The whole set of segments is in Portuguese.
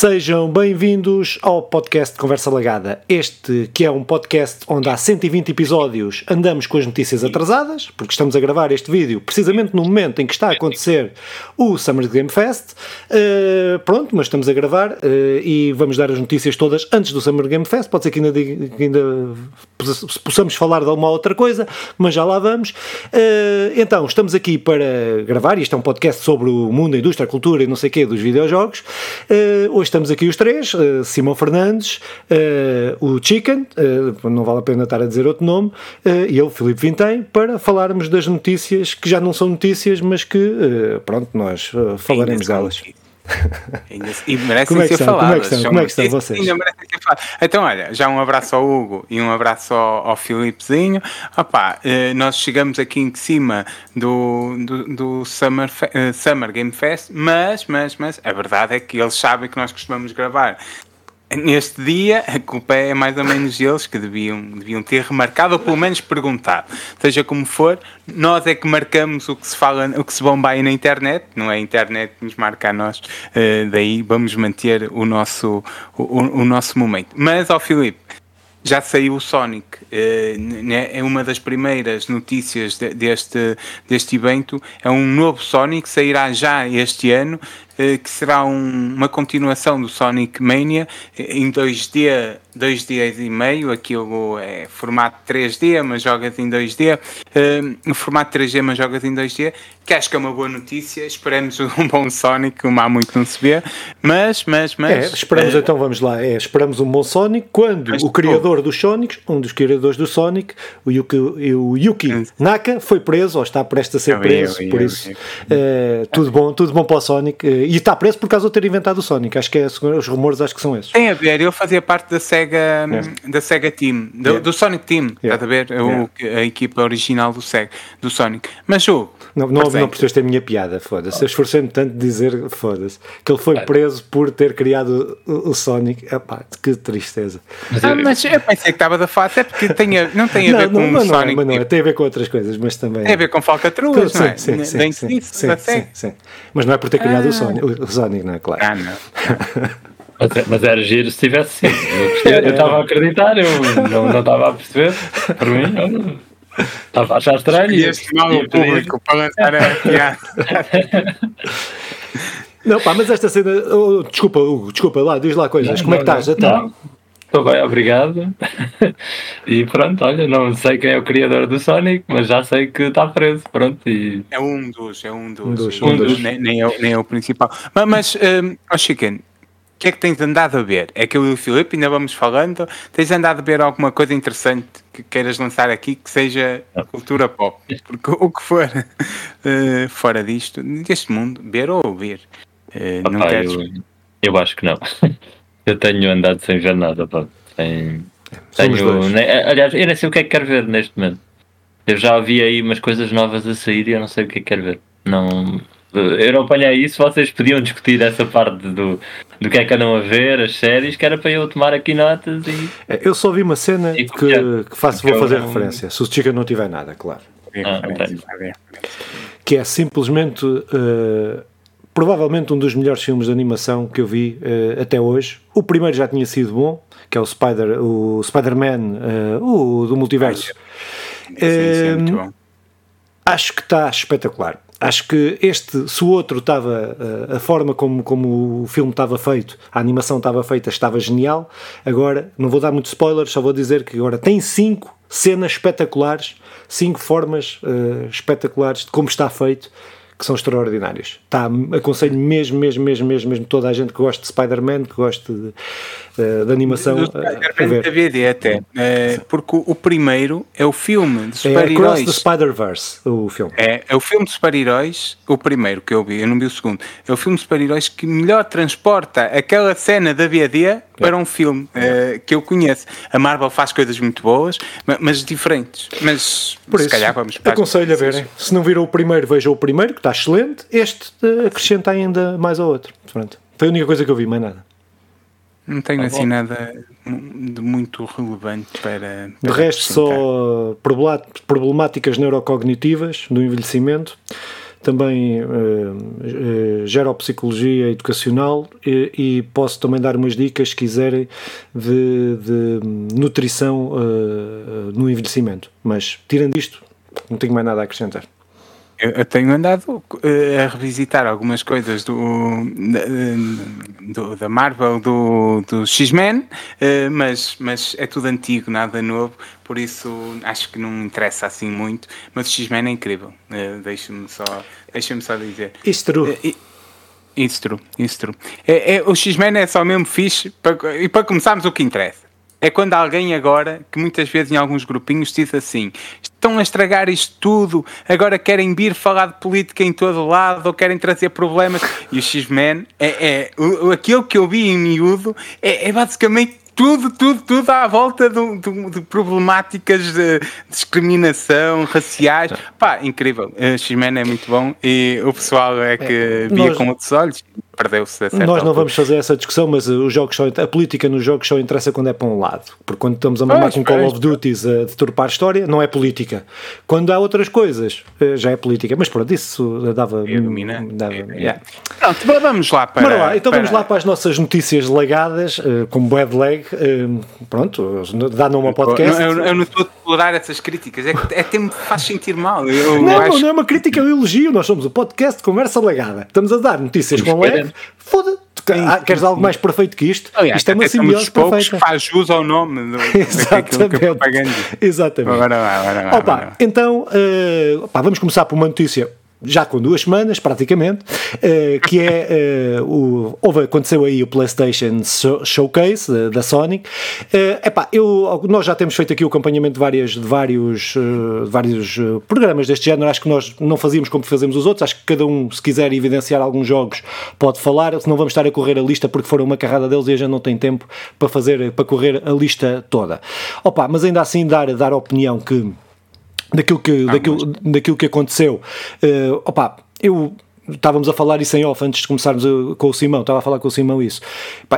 Sejam bem-vindos ao podcast Conversa Lagada. Este que é um podcast onde há 120 episódios andamos com as notícias atrasadas, porque estamos a gravar este vídeo precisamente no momento em que está a acontecer o Summer Game Fest. Uh, pronto, mas estamos a gravar uh, e vamos dar as notícias todas antes do Summer Game Fest. Pode ser que ainda, que ainda possamos falar de alguma outra coisa, mas já lá vamos. Uh, então, estamos aqui para gravar, isto é um podcast sobre o mundo, a indústria, a cultura e não sei o quê dos videojogos. Hoje estamos aqui os três, uh, Simão Fernandes, uh, o Chicken, uh, não vale a pena estar a dizer outro nome, e eu, Filipe Vintém, para falarmos das notícias que já não são notícias, mas que, pronto, nós falaremos delas. E merecem como é ser faladas. Como é que estão, como é que estão vocês? Ainda merecem ser faladas. Então, olha, já um abraço ao Hugo e um abraço ao, ao Filipezinho. Opa, nós chegamos aqui em cima do, do, do Summer, Summer Game Fest, mas, mas, mas, a verdade é que eles sabem que nós costumamos gravar Neste dia, a culpa é mais ou menos eles que deviam, deviam ter remarcado, ou pelo menos perguntado. Seja como for, nós é que marcamos o que se fala, o que se bomba aí na internet, não é a internet que nos marca a nós, uh, daí vamos manter o nosso, o, o nosso momento. Mas, ao Filipe, já saiu o Sonic. Eh, né, é uma das primeiras notícias deste, deste evento. É um novo Sonic, sairá já este ano, que será uma continuação do Sonic Mania em 2D dois dias e meio, aquilo é formato 3D, mas jogas em 2D, uh, formato 3D, mas jogas em 2D, que acho que é uma boa notícia, esperamos um bom Sonic, como há muito não se vê, mas, mas, mas... É, esperamos então, vamos lá, é, esperamos um bom Sonic, quando o criador dos Sonics, um dos criadores do Sonic, o Yuki, o Yuki Naka, foi preso, ou está prestes a ser preso, eu, por eu, isso, uh, tudo bom, tudo bom para o Sonic, e está preso por causa de ter inventado o Sonic, acho que é, os rumores acho que são esses. Tem a ver, ele fazia parte da Sega, yeah. da Sega Team, do, yeah. do Sonic Team, yeah. estás a ver? O, a equipa original do, Sega, do Sonic. Mas o. Não, não, não percebeste a minha piada, foda-se. Eu esforcei-me tanto de dizer, foda-se, que ele foi preso por ter criado o, o Sonic. Epá, que tristeza. Mas, ah, mas eu pensei que estava da face, é porque tem a, não tem a ver com não, o Sonic. Não, não, é, tem a ver com outras coisas, mas também. Tem a ver com falcatruas, não é? Sim, sim, sim, sim, sim, sim, Mas não é por ter criado ah. o, Sonic, o Sonic, não é? Claro. Ah, não. Mas, é, mas, era giro se tivesse sim. Eu estava a acreditar, eu não estava a perceber. Por mim, estava a achar estranho. E este mal o público para lançar a piada. Não, pá, mas esta cena. Oh, desculpa, Hugo, desculpa lá, diz lá coisas. Não, Como é que estás? Então? Estou bem, obrigado. E pronto, olha, não sei quem é o criador do Sonic, mas já sei que está preso. Pronto, e... É um dos, é um dos. Um dos, um dos. Nem, nem, é, nem é o principal. Mas, mas um, oh, Chicken, que é que tens andado a ver? É que eu e o Filipe ainda vamos falando. Tens andado a ver alguma coisa interessante que queiras lançar aqui que seja cultura pop? Porque o que for uh, fora disto, deste mundo, ver ou ouvir, uh, não queres. Eu, eu, acho que não. eu tenho andado sem ver nada. Pá. Tenho, tenho, né, aliás, eu nem sei o que é que quero ver neste momento. Eu já vi aí umas coisas novas a sair e eu não sei o que é que quero ver. Não eu não apanhei isso, vocês podiam discutir essa parte do, do que é que andam a ver, as séries, que era para eu tomar aqui notas e. É, eu só vi uma cena que, que faço, vou fazer referência, se o Chica não tiver nada, claro. Ah, que é simplesmente uh, provavelmente um dos melhores filmes de animação que eu vi uh, até hoje. O primeiro já tinha sido bom, que é o Spider, o Spider-Man, uh, o do multiverso. Sim, sim, é acho que está espetacular acho que este, se o outro estava, a forma como, como o filme estava feito, a animação estava feita, estava genial. Agora, não vou dar muitos spoilers, só vou dizer que agora tem cinco cenas espetaculares, cinco formas uh, espetaculares de como está feito que são extraordinários. Tá, aconselho mesmo, mesmo, mesmo, mesmo, mesmo toda a gente que gosta de Spider-Man, que gosta de, de, de animação. Spider-Man da BD até, uh, porque o, primeiro é o filme de super-heróis. É Cross the Spider-Verse, o filme. É, é o filme de super-heróis, o primeiro que eu vi, eu não vi o segundo, é o filme de super-heróis que melhor transporta aquela cena da BD para um filme uh, que eu conheço. A Marvel faz coisas muito boas, mas, mas diferentes. Mas Por se isso, calhar vamos para aconselho a verem. Se não viram o primeiro, vejam o primeiro, que está excelente. Este uh, acrescenta ainda mais ao outro. Pronto. Foi a única coisa que eu vi, mais nada. Não tenho ah, assim bom. nada de muito relevante para. para de resto, só problemáticas neurocognitivas do envelhecimento. também uh, uh, geropsicologia educacional e, e, posso também dar umas dicas, se quiserem, de, de nutrição uh, no envelhecimento. Mas, tirando isto, não tenho mais nada a acrescentar. Eu, tenho andado uh, a revisitar algumas coisas do, do da Marvel, do, do X-Men, uh, mas, mas é tudo antigo, nada novo, por isso acho que não interessa assim muito. Mas o X-Men é incrível, uh, deixa-me só, deixa só dizer. Isso true. Uh, isso true, isso true. É, é, o X-Men é só mesmo fixe, para, e para começarmos o que interessa. É quando alguém agora, que muitas vezes em alguns grupinhos diz assim, estão a estragar isto tudo, agora querem vir falar de política em todo lado, ou querem trazer problemas. E o X-Men, é, é, o, aquilo que eu vi em miúdo, é, é basicamente tudo, tudo, tudo à volta de, de, de problemáticas de discriminação, raciais. Pá, incrível. X-Men é muito bom e o pessoal é que é, via nós, com outros olhos perdeu-se Nós não altura. vamos fazer essa discussão, mas os jogos só, a política nos jogos só interessa quando é para um lado. Porque quando estamos a mamar com Call of Duty a deturpar a história, não é política. Quando há outras coisas, eh, já é política. Mas pronto, isso dava. dava é, yeah. Pronto, vamos lá para. lá, então para... vamos lá para as nossas notícias legadadas, eh, como bad leg. Eh, pronto, dá nome ao podcast. Eu, eu não estou a tolerar essas críticas, é que até me faz sentir mal. Eu não, acho... não é uma crítica, é um elogio. Nós somos o podcast de conversa legada. Estamos a dar notícias com leg Foda-se. Ah, queres algo mais perfeito que isto? Aliás, isto é uma simbiose perfeita. que faz jus ao nome do, Exatamente. Que Exatamente. Agora vai, agora vai, Opa, agora. Então, uh, opa, vamos começar por uma notícia já com duas semanas, praticamente, uh, que é uh, o, houve, aconteceu aí o PlayStation Showcase uh, da Sony. Uh, epá, eu, nós já temos feito aqui o acompanhamento de, várias, de vários, de vários programas deste género. Acho que nós não fazíamos como fazemos os outros. Acho que cada um, se quiser evidenciar alguns jogos, pode falar. Se não vamos estar a correr a lista porque foram uma carrada deles e a gente não tem tempo para fazer, para correr a lista toda. Opa, mas ainda assim dar, dar a opinião que daquilo que, ah, daquilo, mas... daquilo que aconteceu. Uh, opa, eu estávamos a falar isso em off antes de começarmos a, com o Simão, estava a falar com o Simão isso.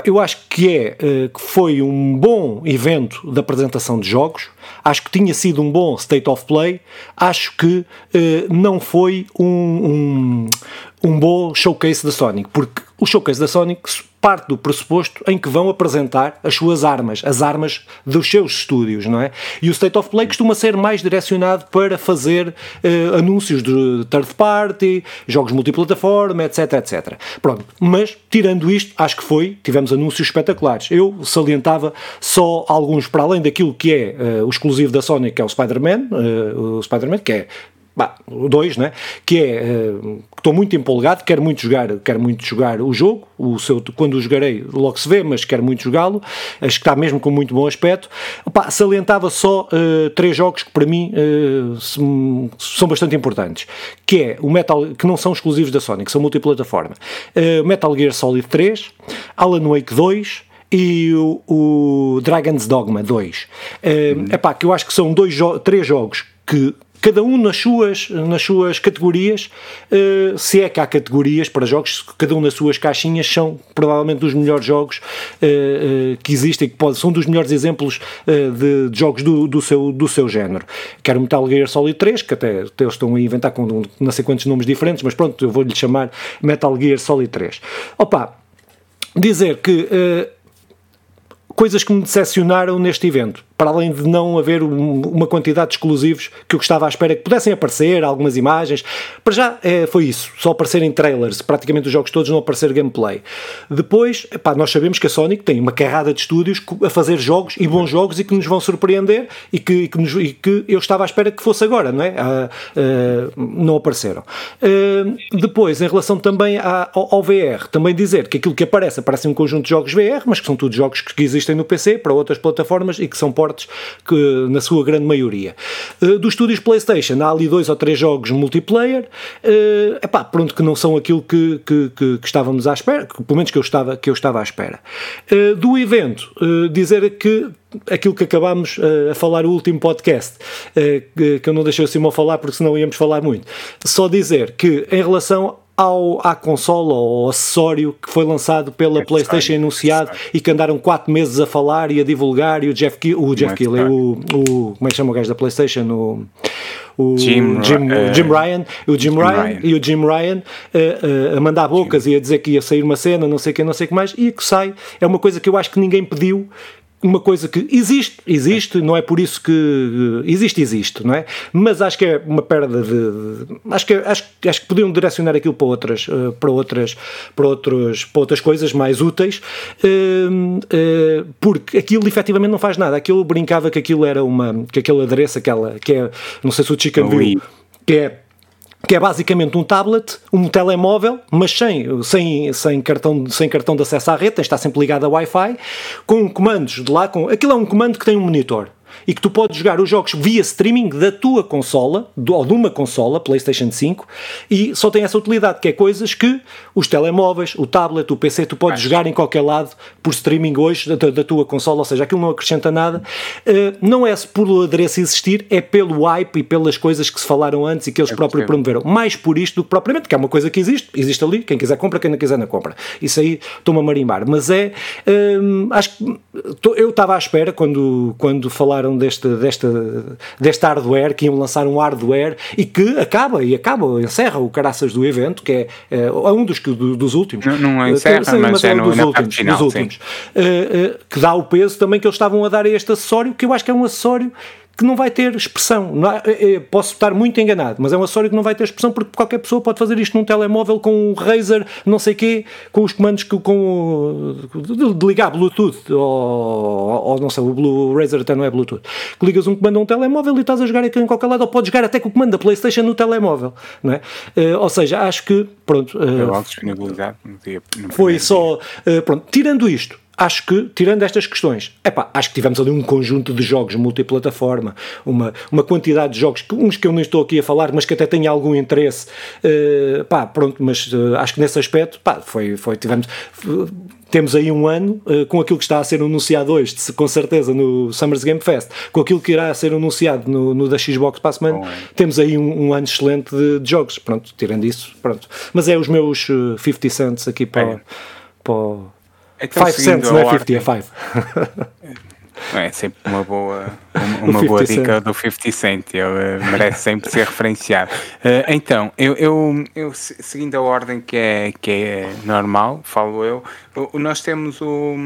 eu acho que é uh, que foi um bom evento de apresentação de jogos, acho que tinha sido um bom state of play, acho que não foi um, um, um bom showcase da Sonic, porque o showcase da Sonic parte do pressuposto em que vão apresentar as suas armas, as armas dos seus estúdios, não é? E o State of Play costuma ser mais direcionado para fazer uh, anúncios de third party, jogos multiplataforma, etc, etc. Pronto, mas tirando isto, acho que foi, tivemos anúncios espetaculares. Eu salientava só alguns para além daquilo que é uh, o exclusivo da Sony, que é o Spider-Man, uh, o Spider-Man, que é bah, o 2, né? que é uh, estou muito empolgado, quero muito jogar, quero muito jogar o jogo, o seu, quando o jogarei logo se vê, mas quero muito jogá-lo, acho que está mesmo com muito bom aspecto. Opa, salientava só uh, três jogos que para mim uh, são bastante importantes, que é o Metal, que não são exclusivos da Sony, que são multiplataforma. Metal Gear Solid 3, Alan Wake 2, e o, o, Dragon's Dogma 2. Uh, epá, que eu acho que são dois três jogos que cada um nas suas, nas suas categorias, uh, se é que há categorias para jogos, cada um nas suas caixinhas, são provavelmente dos melhores jogos uh, que existem, que pode, são dos melhores exemplos de, de, jogos do, do, seu, do seu género. Quero Metal Gear Solid 3, que até, até eles estão a inventar com não sei quantos nomes diferentes, mas pronto, eu vou-lhe chamar Metal Gear Solid 3. Opa, dizer que coisas que me decepcionaram neste evento para além de não haver uma quantidade de exclusivos que eu gostava à espera que pudessem aparecer, algumas imagens. Para já é, foi isso, só aparecerem trailers, praticamente os jogos todos não aparecer gameplay. Depois, epá, nós sabemos que a Sonic tem uma carrada de estúdios a fazer jogos e bons jogos e que nos vão surpreender e que, e que, nos, e que eu estava à espera que fosse agora, não é? Ah, ah, não apareceram. Ah, depois, em relação também ao, ao, VR, também dizer que aquilo que aparece, aparece um conjunto de jogos VR, mas que são todos jogos que existem no PC para outras plataformas e que são portas portes, que, na sua grande maioria. Uh, dos estúdios PlayStation, há ali dois ou três jogos multiplayer, uh, epá, pronto, que não são aquilo que, que, que, que estávamos à espera, que, pelo menos que eu estava, que eu estava à espera. Uh, do evento, uh, dizer que aquilo que acabámos uh, a falar no último podcast, uh, que eu não deixei o Simão falar porque senão íamos falar muito. Só dizer que em relação ao, à consola ou acessório que foi lançado pela é PlayStation anunciado e que andaram 4 meses a falar e a divulgar e o Jeff Kill, o Jeff Kill, o, o, como é que chama o gajo da PlayStation? O, o Jim, Jim, uh, Jim Ryan, o Jim, Jim Ryan, Ryan, e o Jim Ryan uh, uh, a mandar bocas Jim. e a dizer que ia sair uma cena, não sei o que, não sei o que mais, e que sai. É uma coisa que eu acho que ninguém pediu uma coisa que existe, existe, não é por isso que existe, existe, não é? Mas acho que é uma perda de, de acho que acho, acho que podiam direcionar aquilo para outras eh, para outras para outros para outras coisas mais úteis, uh, uh, porque aquilo efetivamente não faz nada. Aquilo brincava que aquilo era uma que aquele adereço, aquela que é, não sei se o Chica viu, que é que é basicamente um tablet, um telemóvel, mas sem, sem, sem, cartão, sem cartão de acesso à rede, está sempre ligado a Wi-Fi, com comandos de lá, com, aquilo é um comando que tem um monitor e que tu podes jogar os jogos via streaming da tua consola, ou de uma consola, PlayStation 5, e só tem essa utilidade, que é coisas que os telemóveis, o tablet, o PC, tu podes jogar em qualquer lado por streaming hoje da, da, tua consola, ou seja, aquilo não acrescenta nada. Uh, não é pelo adereço existir, é pelo hype e pelas coisas que se falaram antes e que eles é próprios promoveram. Mais por isto do que propriamente, que é uma coisa que existe, existe ali, quem quiser compra, quem não quiser não compra. Isso aí estou-me a marimbar. Mas é, uh, acho que eu estava à espera quando, quando falaram deste, deste, deste hardware, que iam lançar um hardware e que acaba, e acaba, encerra o caraças do evento, que é, é, é um dos, dos últimos. Não, não encerra, sim, mas, mas é, um dos últimos, final, dos últimos uh, uh, que dá o peso também que eles estavam a dar a este acessório, que eu acho que é um acessório que não vai ter expressão. É, é, posso estar muito enganado, mas é um acessório que não vai ter expressão porque qualquer pessoa pode fazer isto num telemóvel com um Razer, não sei quê, com os comandos que, com, de ligar Bluetooth ou, ou não sei, o Blue Razer até não é Bluetooth. Que ligas um comando a um telemóvel e estás a jogar aqui em qualquer lado, ou podes jogar até com o comando da PlayStation no telemóvel, não é? Uh, ou seja, acho que pronto. Uh, foi só uh, pronto. Tirando isto, acho que, tirando estas questões, epá, acho que tivemos ali um conjunto de jogos multiplataforma, uma, uma quantidade de jogos, que, uns que eu nem estou aqui a falar, mas que até têm algum interesse, uh, pá, pronto, mas uh, acho que nesse aspecto, pá, foi, foi tivemos... Uh, temos aí um ano uh, com aquilo que está a ser anunciado hoje, com certeza, no Summers Game Fest, com aquilo que irá ser anunciado no, no da Xbox para a semana, Bom, temos aí um, um, ano excelente de, de, jogos. Pronto, tirando isso, pronto. Mas é os meus uh, 50 cents aqui para, é. para, então, 5 cents, não é 50, é 5. É sempre uma boa, uma, uma boa dica do 50 Cent, ele merece sempre ser referenciado. Uh, então, eu, eu, eu, seguindo a ordem que é, que é normal, falo eu, nós temos o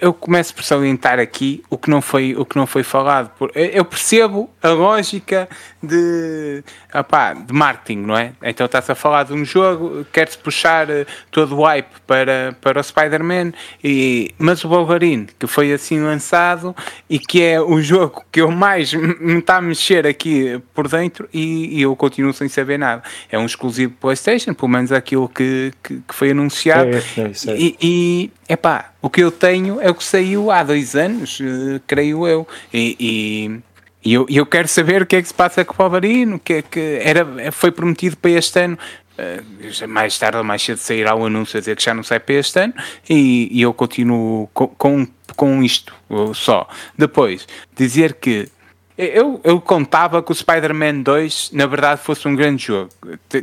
eu começo por salientar aqui o que não foi, o que não foi falado. Eu percebo a lógica de, opá, de marketing, não é? Então está-se a falar de um jogo, quer-se puxar eh, todo o hype para, para o Spider-Man, mas o Wolverine, que foi assim lançado e que é o jogo que eu mais me está a mexer aqui por dentro e, e, eu continuo sem saber nada. É um exclusivo PlayStation, pelo menos aquilo que, que, que foi anunciado. É, é, é. E, e epá, o que eu tenho é o que saiu há dois anos, uh, creio eu. E, e, e, eu, eu quero saber o que é que se passa com o Palvarino, que é que era, foi prometido para este ano. Uh, mais tarde ou mais cedo sairá o anúncio a dizer que já não sai para este ano e, e eu continuo com, com, com isto só. Depois, dizer que eu, eu contava que o Spider-Man 2 na verdade fosse um grande jogo,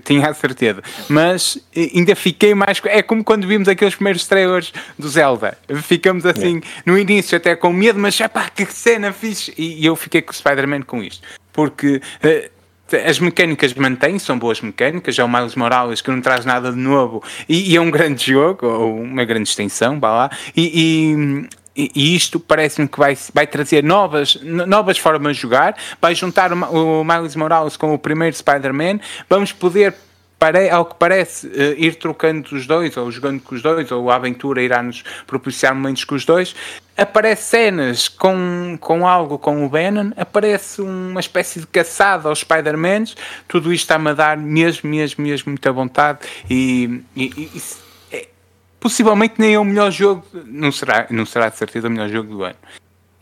tinha a certeza, mas ainda fiquei mais. É como quando vimos aqueles primeiros trailers do Zelda, ficamos assim é. no início até com medo, mas pá, que cena fixe! E, e eu fiquei com o Spider-Man com isto, porque. Uh, as mecânicas mantêm, são boas mecânicas, é o Miles Morales que não traz nada de novo e, e é um grande jogo, ou uma grande extensão, vá lá, e, e isto parece-me que vai, vai trazer novas, novas formas de jogar, vai juntar o, Miles Morales com o primeiro Spider-Man, vamos poder Pare, ao que parece, uh, ir trocando os dois, ou jogando com os dois, ou a aventura irá nos propiciar momentos com os dois. Aparece cenas com, com algo com o Venom, aparece uma espécie de caçada aos Spider-Mans. Tudo isto está-me a dar mesmo, mesmo, mesmo muita vontade. E, e, e possivelmente nem é o melhor jogo, não será, não será de certeza o melhor jogo do ano,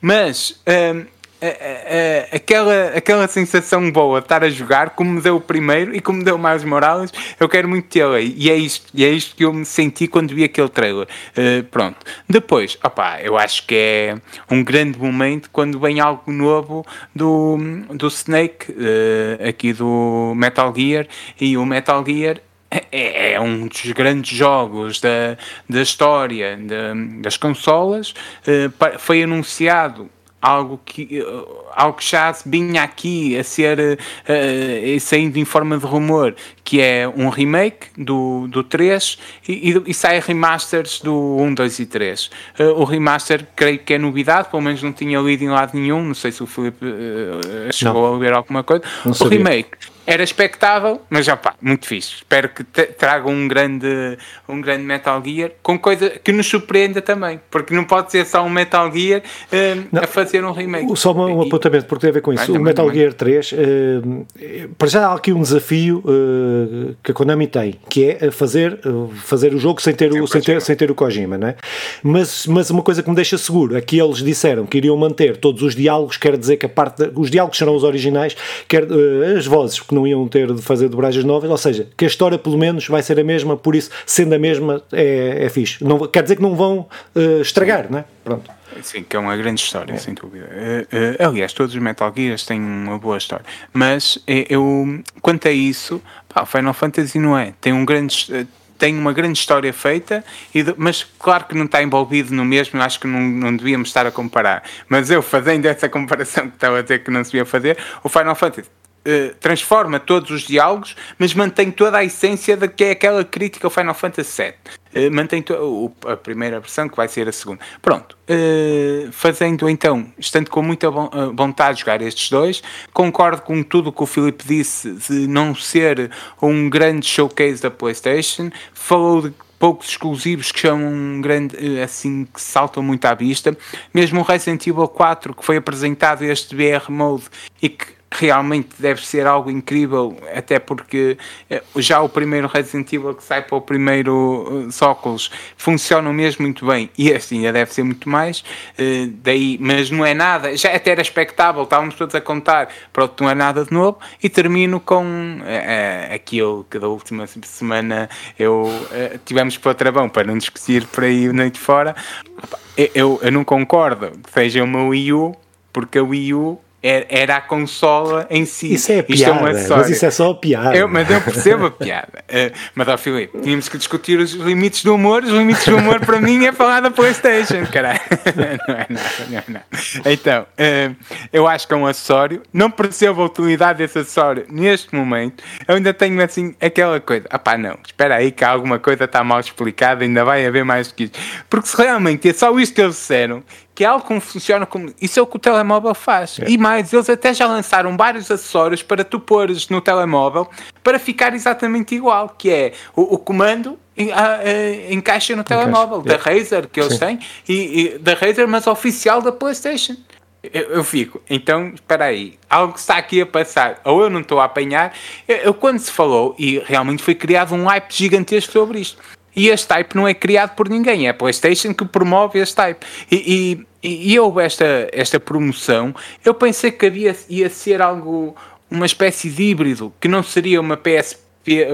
mas um, a, a, a, aquela, aquela sensação boa de estar a jogar, como me deu o primeiro e como me deu mais Morales, eu quero muito tê-la. E é isto, e é isto que eu me senti quando vi aquele trailer. Uh, pronto. Depois, opá, eu acho que é um grande momento quando vem algo novo do, do Snake, uh, aqui do Metal Gear, e o Metal Gear é, é um dos grandes jogos da, da história de, das consolas. Uh, foi anunciado algo que, algo que já vinha aqui a ser uh, saindo em forma de rumor, que é um remake do, do 3 e, e, e sai remasters do 1, 2 e 3. Uh, o remaster creio que é novidade, pelo menos não tinha lido em lado nenhum, não sei se o Filipe uh, chegou não. a ler alguma coisa. O remake era expectável, mas já pá, muito fixe. Espero que traga um grande, um grande Metal Gear com coisa que nos surpreenda também, porque não pode ser só um Metal Gear uh, a fazer um remake. Só um, um apontamento, porque tem a ver com isso. o Metal Gear 3, uh, para já há aqui um desafio uh, que a Konami tem, que é fazer, fazer o jogo sem ter o, sem ter, sem ter o Kojima, não é? Mas, mas uma coisa que me deixa seguro é que eles disseram que iriam manter todos os diálogos, quer dizer que a parte, de, os diálogos serão os originais, quer as vozes, porque não iam ter de fazer dobragens novas, ou seja, que a história pelo menos vai ser a mesma, por isso, sendo a mesma, é, é fixe. Não, quer dizer que não vão uh, estragar, não é? Pronto. Sim, que é uma grande história, é. sem dúvida. Uh, uh, aliás, todos os Metal Gears têm uma boa história. Mas eu, quanto a isso, pá, Final Fantasy não é. Tem um grande tem uma grande história feita, mas claro que não está envolvido no mesmo, acho que não, não devíamos estar a comparar. Mas eu, fazendo essa comparação que estava a dizer que não se ia fazer, o Final Fantasy eh, transforma todos os diálogos, mas mantém toda a essência da que é aquela crítica ao Final Fantasy VII. Uh, mantém o, a primeira versão, que vai ser a segunda. Pronto, uh, fazendo então, estando com muita vontade de jogar estes dois, concordo com tudo o que o Filipe disse de não ser um grande showcase da PlayStation. Falou de poucos exclusivos que chamam um grande, assim, que saltam muito à vista. Mesmo o Resident Evil 4, que foi apresentado este BR Mode e que realmente deve ser algo incrível, até porque eh, já o primeiro Resident Evil que sai para o primeiro eh, funciona mesmo muito bem e este ainda deve ser muito mais, uh, daí, mas não é nada, já até era expectável, estávamos todos a contar, pronto, não é nada de novo e termino com uh, aquilo que da última semana eu tivemos para o travão para não discutir por aí noite fora. Eu, eu não concordo que seja uma Wii U, porque a Wii U era a consola em si. Isso é a piada, é mas isso é só a piada. Eu, mas eu percebo a piada. Uh, mas, ó, Filipe, tínhamos que discutir os limites do humor. Os limites do humor, para mim, é falar da PlayStation, caralho. não é nada, não é nada. Então, uh, eu acho que é um acessório. Não percebo a utilidade desse acessório neste momento. Eu ainda tenho, assim, aquela coisa. Ah pá, não, espera aí que alguma coisa está mal explicada, ainda vai haver mais do que isso. Porque se realmente é só isto que eles disseram, que é algo que funciona como. Isso é o que o telemóvel faz. É. E mais, eles até já lançaram vários acessórios para tu pôres no telemóvel para ficar exatamente igual, que é o, o comando encaixa no telemóvel da Razer que eles Sim. têm, e, e, da Razer, mas oficial da PlayStation. Eu, eu, fico, então, espera aí, algo que está aqui a passar, ou eu não estou a apanhar. Eu, eu, quando se falou, e realmente foi criado um hype gigantesco sobre isto, e este type não é criado por ninguém, é a PlayStation que promove este type. E, e, e houve esta, esta promoção, eu pensei que havia, ia ser algo, uma espécie de híbrido, que não seria uma PS,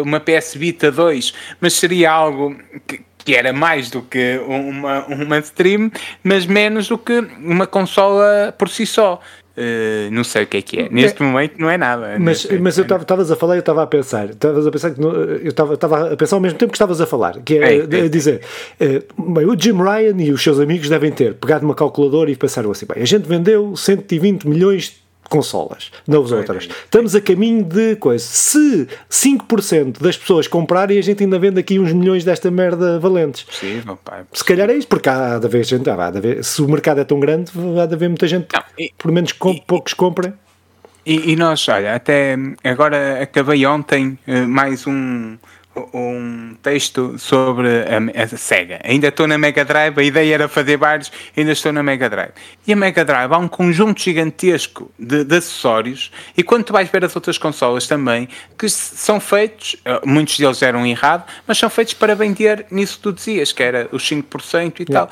uma PS Vita 2, mas seria algo que, que era mais do que uma, uma stream, mas menos do que uma consola por si só. Uh, não sei o que é que é. Neste é, momento não é nada. Mas, mas eu estavas a falar e eu estava a pensar. Estavas a pensar que eu estava a pensar ao mesmo tempo que estavas a falar, que é, é, é. dizer, uh, bem, o Jim Ryan e os seus amigos devem ter pegado uma calculadora e pensaram assim, bem, a gente vendeu 120 milhões consolas, não as outras. Estamos a caminho de coisa. Se 5% das pessoas comprarem, a gente ainda vende aqui uns milhões desta merda valentes. Pai. Se calhar é isso, porque há de haver gente, há de haver, se o mercado é tão grande, há de haver muita gente, não, e, por menos que e, poucos comprem. E, e, nós, olha, até agora acabei ontem eh, mais um um texto sobre a, a, Sega. Ainda estou na Mega Drive, a ideia era fazer vários, ainda estou na Mega Drive. E a Mega Drive há um conjunto gigantesco de, de acessórios, e quando tu vais ver as outras consolas também, que são feitos, eh, muitos deles eram errados, mas são feitos para vender nisso que tu dizias, que era os 5% e yeah. tal.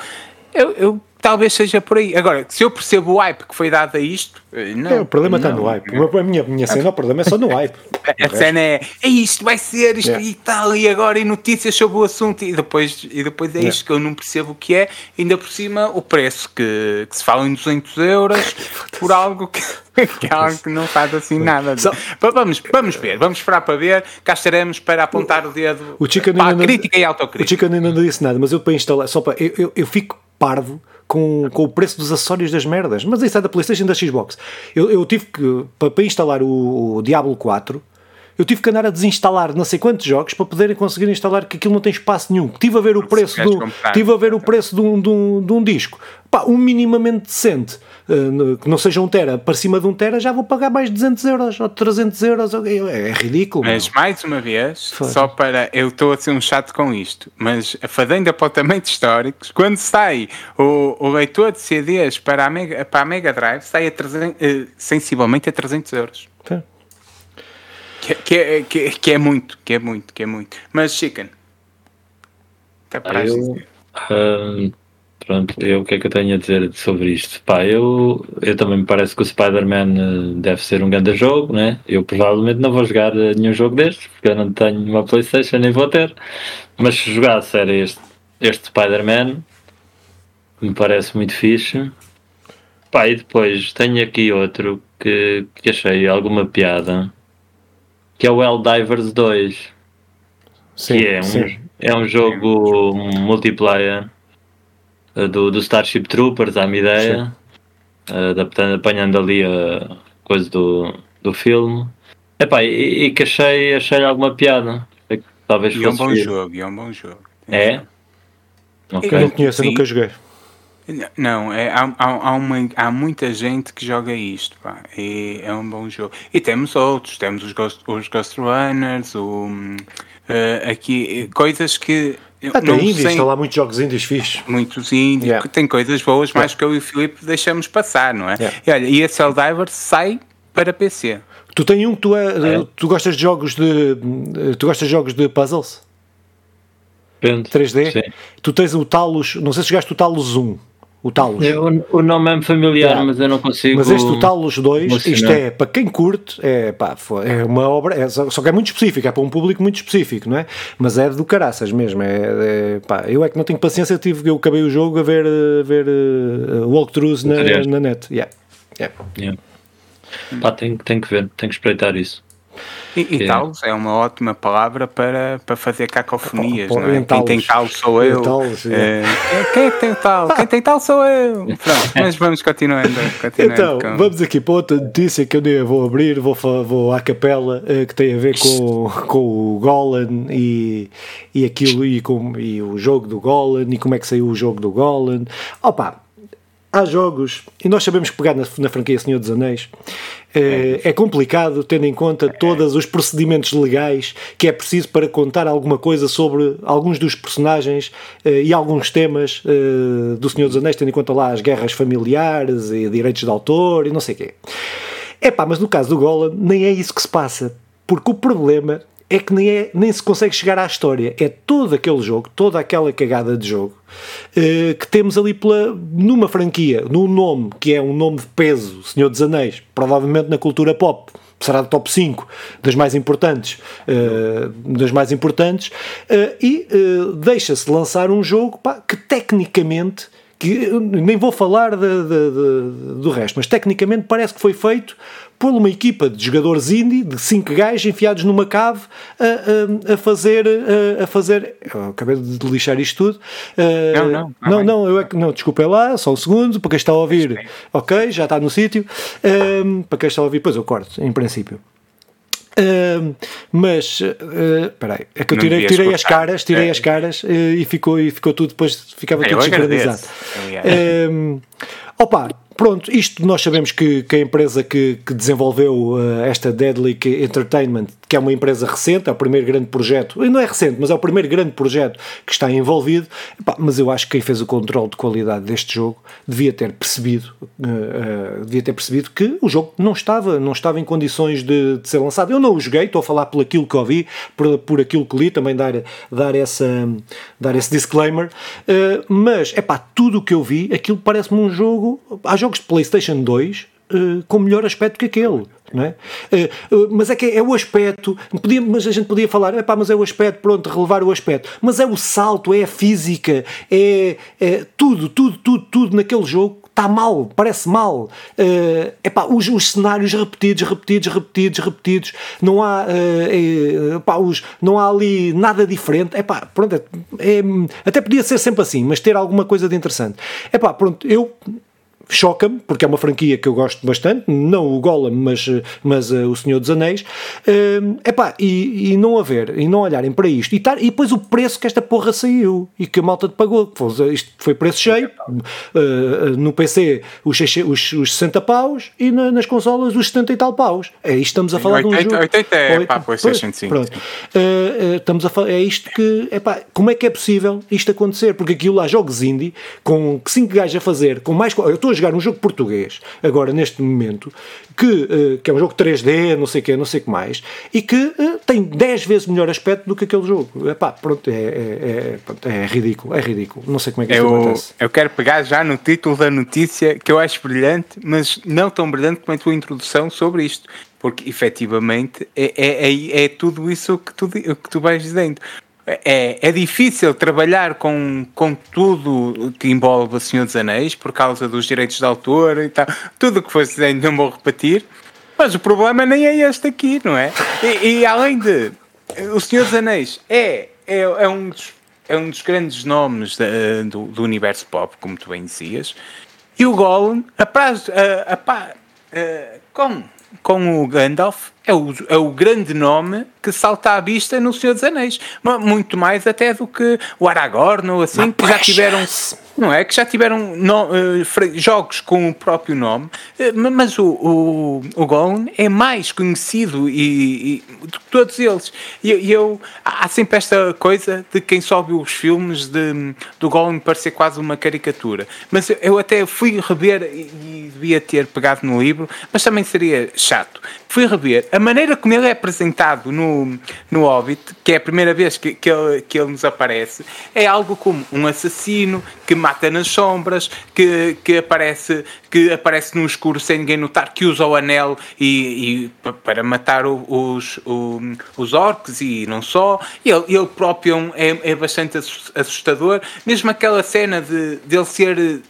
Eu, eu talvez seja por aí. Agora, se eu percebo o hype que foi dado a isto, eh, não. É, o problema não, está no hype. Não. A minha, minha cena, o problema é só no hype. A cena é, é isto, vai ser isto yeah. e tal, e agora e notícias sobre o assunto, e depois, e depois é yeah. isto que eu não percebo o que é, ainda por cima o preço que, que se fala em 200 euros por algo que. que é algo que não faz assim nada. So, vamos, vamos ver, vamos esperar para ver. Cá estaremos para apontar o dedo o para a crítica e autocrítica. O Chico ainda não disse nada, mas eu para instalar, só para. Eu, eu, eu fico parvo com, com o preço dos acessórios das merdas. Mas isso é da PlayStation da Xbox. Eu, eu tive que, para, para instalar o, o Diablo 4, eu tive que andar a desinstalar não sei quantos jogos para poderem conseguir instalar que aquilo não tem espaço nenhum. Tive a ver o preço do, tive a ver o preço de um, de um, de um disco. Pá, um minimamente decente, uh, que não seja um tera, para cima de um tera já vou pagar mais de 200 euros ou 300 euros, é, é ridículo. Mas mano. mais uma vez, Foi. só para, eu estou a ser um chato com isto, mas fazendo apontamentos históricos, quando sai o, o leitor de CDs para a Mega, para a Mega Drive, sai a 300, uh, sensivelmente a 300 euros. Foi. Que, que, é, que, que, é muito, que é muito, que é muito. Mas, Chicken, até para eu, um, Pronto, eu o que é que eu tenho a dizer sobre isto? Pá, eu, eu também me parece que o Spider-Man eh, deve ser um grande jogo, né? Eu provavelmente não vou jogar eh, nenhum jogo destes, porque eu não tenho uma Playstation, nem vou ter. Mas se jogar a sério este, este Spider-Man, me parece muito fixe. Pá, e depois tenho aqui outro que, que achei alguma piada, que é o Helldivers 2. Sim, que é um, é um jogo multiplayer eh, do, do Starship Troopers, à minha ideia, uh, apanhando ali a coisa do, do filme. Epá, e, e que achei, achei alguma piada. Talvez e é um bom jogo, e é um bom jogo. É? Okay. Eu não conheço, nunca joguei. Não, é, há, há, há, uma, há muita gente que joga isto, pá, e é um bom jogo. E temos outros, temos os Ghost, os Ghost Runners, o, uh, aqui, coisas que até indies, estão lá muitos jogos indies fixos. Muitos indies, yeah. tem coisas boas, yeah. mais que eu e o Filipe deixamos passar, não é? Yeah. E olha, e esse Diver sai para PC. Tu tens um que tu, é, é. tu gostas de jogos de. Tu gostas de jogos de puzzles? Depende. 3D? Sim. Tu tens o Talos, não sei se jogaste o Talos 1 o Talos. o nome é familiar, é. mas eu não consigo. Mas este o Talos 2, isto é para quem curte, é, pá, é uma obra, é, só que é muito específico, é para um público muito específico, não é? Mas é do caraças mesmo. É, é pá, eu é que não tenho paciência, eu, tive, eu acabei o jogo a ver, a ver uh, walkthroughs na, na net. Yeah. Yeah. Yeah. Pá, tem, tem que ver, tem que espreitar isso. E, e talos é uma ótima palavra para, para fazer cacofonias, oh, não é? Quem tem tal sou eu. Talos, é, quem é que tem tal? Quem tem tal sou eu. Pronto, mas vamos continuando. continuando então, com... vamos aqui para outra notícia que eu nem vou abrir, vou, vou à capela, eh, que tem a ver com, com o Golan e, e aquilo, e, com, e o jogo do Golan, e como é que saiu o jogo do Golan. Opa! Há jogos, e nós sabemos que pegar na, na franquia Senhor dos Anéis é, é, complicado, tendo em conta todos os procedimentos legais que é preciso para contar alguma coisa sobre alguns dos personagens eh, e alguns temas eh, do Senhor dos Anéis, tendo em conta lá as guerras familiares e direitos de autor e não sei o quê. É pá, mas no caso do Golan, nem é isso que se passa, porque o problema é que nem, é, nem se consegue chegar à história. É todo aquele jogo, toda aquela cagada de jogo uh, que temos ali pela, numa franquia, num nome que é um nome de peso, Senhor dos Anéis, provavelmente na cultura pop. Será do top 5 das mais importantes, uh, das mais importantes, uh, e deixa-se lançar um jogo pá, que tecnicamente que nem vou falar de, de, de, do resto, mas tecnicamente parece que foi feito por uma equipa de jogadores indie, de cinco gajos enfiados numa cave a, a, a fazer. A, a fazer eu acabei de lixar isto tudo. não, não. Não, não, eu é que. Não, desculpem lá, só um segundo, para quem está a ouvir. Ok, já está no sítio. para quem está a ouvir, pois eu corto, em princípio. Uh, mas espera uh, é que eu tirei, tirei as caras, tirei é. as caras uh, e, ficou, e ficou tudo depois ficava tudo sincronizado. Uh, opa, Pronto, isto nós sabemos que, que a empresa que, que desenvolveu uh, esta Deadly Entertainment, que é uma empresa recente, é o primeiro grande projeto, e não é recente, mas é o primeiro grande projeto que está envolvido, mas eu acho que quem fez o controle de qualidade deste jogo devia ter percebido, uh, uh, devia ter percebido que o jogo não estava, não estava em condições de, de, ser lançado. Eu não o joguei, estou a falar por aquilo que ouvi, por, por aquilo que li, também dar, dar, essa, dar esse disclaimer, mas é pá, tudo o que eu vi, aquilo parece-me um jogo, há jogos jogos de PlayStation 2 uh, com melhor aspecto que aquele. É? Uh, mas é que é, é, o aspecto, podia, mas a gente podia falar, epá, mas é o aspecto, pronto, relevar o aspecto, mas é o salto, é a física, é, é tudo, tudo, tudo, tudo naquele jogo está mal, parece mal. Uh, epá, os, os cenários repetidos, repetidos, repetidos, repetidos, não há, uh, epá, os, não há ali nada diferente. Epá, pronto, é, é, até podia ser sempre assim, mas ter alguma coisa de interessante. Epá, pronto, eu choca-me, porque é uma franquia que eu gosto bastante, não o Golem, mas, mas uh, o Senhor dos Anéis, uh, epá, e, e não haver, e não olharem para isto, e, tar, e depois o preço que esta porra saiu, e que a malta te pagou, isto foi preço cheio, uh, no PC os, os, os 60 paus, e na, nas consolas os 70 e tal paus, é isto estamos a falar 80, de um jogo... 80 é pá, PlayStation 5. Pronto, uh, estamos a falar, é isto que, epá, como é que é possível isto acontecer, porque aquilo lá jogos indie, com 5 gajos a fazer, com mais, eu estou a jogar um jogo português, agora neste momento, que, uh, que é um jogo 3D, não sei o que, não sei o que mais, e que uh, tem 10 vezes melhor aspecto do que aquele jogo. Epá, pronto, é, é, é, pronto, é ridículo, é ridículo. Não sei como é que eu, acontece. Eu quero pegar já no título da notícia, que eu acho brilhante, mas não tão brilhante como a tua introdução sobre isto porque efetivamente é, é, é, é, tudo isso que tu, que tu vais dizendo é, é difícil trabalhar com, com tudo que envolve o Senhor dos Anéis por causa dos direitos de autor e tal. Tudo o que fosse dizendo não vou repetir. Mas o problema nem é este aqui, não é? E, e além de. O Senhor dos Anéis é, é, é, um, dos, é um dos grandes nomes do, do universo pop, como tu bem dizias. E o Gollum, a, a, a, a, com, com o Gandalf, é o, é o grande nome que salta à vista no Senhor dos Anéis. Muito mais até do que o Aragorn ou assim, que já tiveram não é? Que já tiveram no, uh, jogos com o próprio nome, uh, mas o, o, o Gollum é mais conhecido e, e do que todos eles. E, e, eu, há sempre esta coisa de quem só viu os filmes de, do Gollum parecer quase uma caricatura. Mas eu, eu até fui rever e, e devia ter pegado no livro, mas também seria chato. Fui rever a maneira como ele é apresentado no, no Hobbit, que é a primeira vez que, que, ele, que ele nos aparece, é algo como um assassino que mata nas sombras, que, que, aparece, que aparece no escuro sem ninguém notar, que usa o anel e, e para matar os, os, os orcs e não só. Ele, ele próprio é, é bastante assustador. Mesmo aquela cena de, de ele ser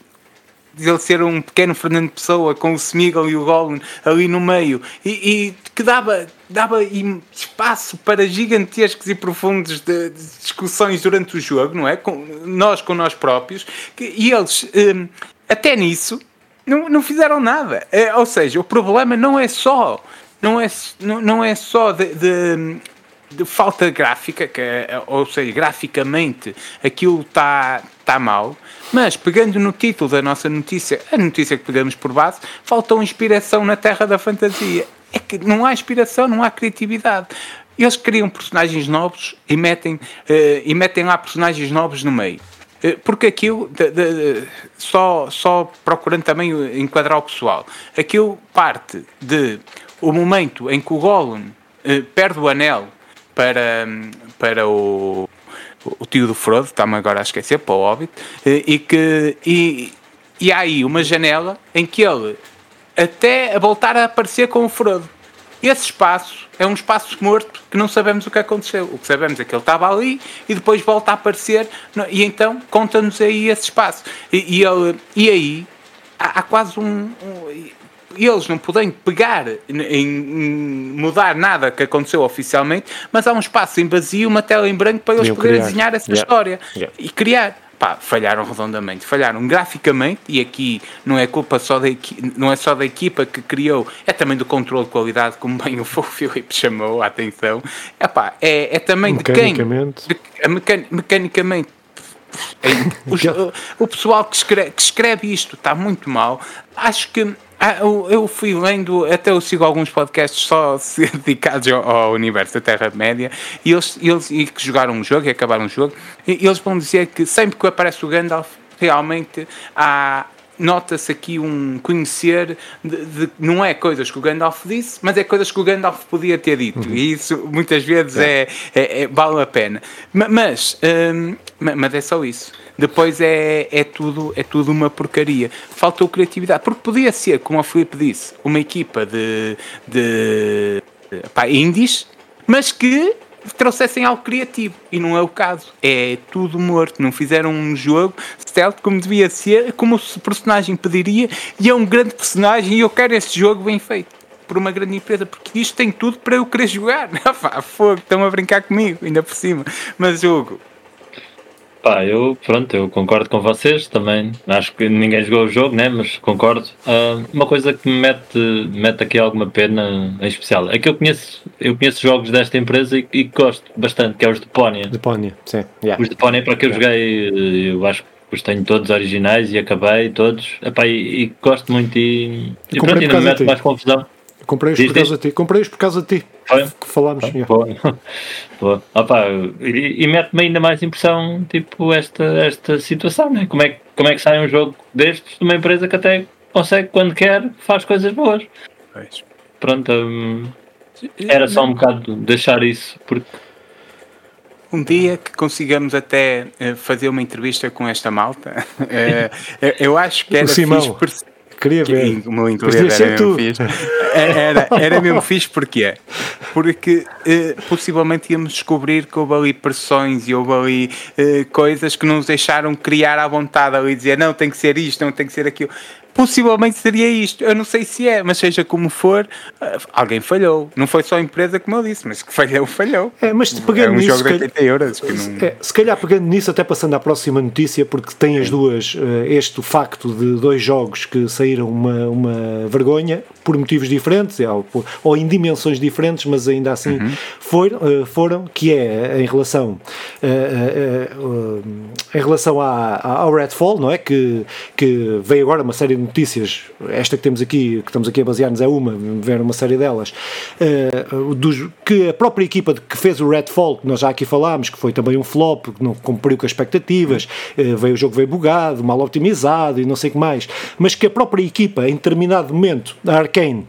ele ser um pequeno Fernando Pessoa com o Smeagol e o Gollum ali no meio e, e que dava, dava espaço para gigantescos e profundos de, de discussões durante o jogo, não é? Com, nós com nós próprios que, e eles um, até nisso não, não fizeram nada. É, ou seja, o problema não é só não é, não, não é só de, de, de falta gráfica, que, é, ou seja, graficamente aquilo está tá mal, mas pegando no título da nossa notícia, a notícia que pegamos por base, faltou inspiração na terra da fantasia. É que não há inspiração, não há criatividade. Eles criam personagens novos e metem, uh, e metem lá personagens novos no meio. Uh, porque aquilo, de, de, só, só procurando também enquadrar o pessoal, aquilo parte de o momento em que o Gollum uh, perde o anel para, para o, o tio do Frodo, está-me agora a esquecer, para o Hobbit, eh, e que e, e há aí uma janela em que ele até voltar a aparecer com o Frodo. Esse espaço é um espaço morto que não sabemos o que aconteceu. O que sabemos é que ele estava ali e depois volta a aparecer e então conta-nos aí esse espaço. E, e, ele, e aí há, há quase um, um eles não podem pegar em mudar nada que aconteceu oficialmente, mas há um espaço em vazio, uma tela em branco para eles poderem criar. desenhar essa yeah. história yeah. e criar. Pá, falharam redondamente, falharam graficamente e aqui não é culpa só da não é só da equipa que criou, é também do controle de qualidade, como bem o Filipe chamou a atenção. É, é, é também de quem? De, mecanicamente o, o, pessoal que escreve, que escreve isto está muito mal. Acho que ah, eu, eu, fui lendo, até eu sigo alguns podcasts só dedicados ao, ao universo da Terra-média e eles, eles e que jogaram um jogo e acabaram um jogo, e eles vão dizer que sempre que aparece o Gandalf, realmente há nota-se aqui um conhecer de, de, não é coisas que o Gandalf disse, mas é coisas que o Gandalf podia ter dito. Uhum. E isso muitas vezes é. É, é, é vale a pena. Mas, hum, mas é só isso. Depois é, é, tudo, é tudo uma porcaria. Faltou criatividade. Porque podia ser, como o Filipe disse, uma equipa de, de pá, indies, mas que trouxessem algo criativo. E não é o caso. É tudo morto. Não fizeram um jogo stealth como devia ser, como o personagem pediria. E é um grande personagem e eu quero esse jogo bem feito. Por uma grande empresa, porque isto tem tudo para eu querer jogar. Fogo, estão a brincar comigo, ainda por cima. Mas jogo, Pá, eu, pronto, eu concordo com vocês também. Acho que ninguém jogou o jogo, né? Mas concordo. Uh, uma coisa que me mete, mete aqui alguma pena em especial é que eu conheço, eu conheço jogos desta empresa e, e gosto bastante, que é os de Pónia. De Pónia, sim. Yeah. Os de Pónia, para que eu joguei, eu acho que os tenho todos originais e acabei todos. Epá, e, e gosto muito e, e pronto, ainda me mete mais confusão. Comprei-os por causa de ti. Comprei-os por causa de ti. Foi? Que falámos. Ah, boa. boa. Opa, e, e mete-me ainda mais impressão, tipo, esta, esta situação, né? Como é, como é que sai um jogo destes de uma empresa que até consegue, quando quer, faz coisas boas. Pois. Pronto, hum, era só um bocado deixar isso, porque um dia que consigamos até uh, fazer uma entrevista com esta malta, uh, eu acho que era fixe Queria ver. Muito era mesmo fixe. Era, era mesmo fixe porque Porque eh, possivelmente íamos descobrir que houve ali pressões e houve ali eh, coisas que nos deixaram criar à vontade ali dizer não, tem que ser isto, não tem que ser aquilo possivelmente seria isto. Eu não sei se é, mas seja como for, eh, alguém falhou. Não foi só a empresa, como eu disse, mas que falhou, falhou. É, mas pegando é um nisso, jogo de 80 euros. Que não... é, se calhar pegando nisso, até passando à próxima notícia, porque tem as duas, eh, este facto de dois jogos que saíram uma, uma vergonha, por motivos diferentes, ou, ou em dimensões diferentes, mas ainda assim uhum. foram, eh, foram, que é em relação, em relação à, ao Redfall, não é? Que, que veio agora uma série de notícias, esta que temos aqui, que estamos aqui a basear-nos é uma, ver uma série delas, dos, que a própria equipa que fez o Redfall, que nós já aqui falámos, que foi também um flop, que não cumpriu com as expectativas, veio o jogo veio bugado, mal optimizado e não sei o que mais, mas que a própria equipa, em determinado momento, a Arkane,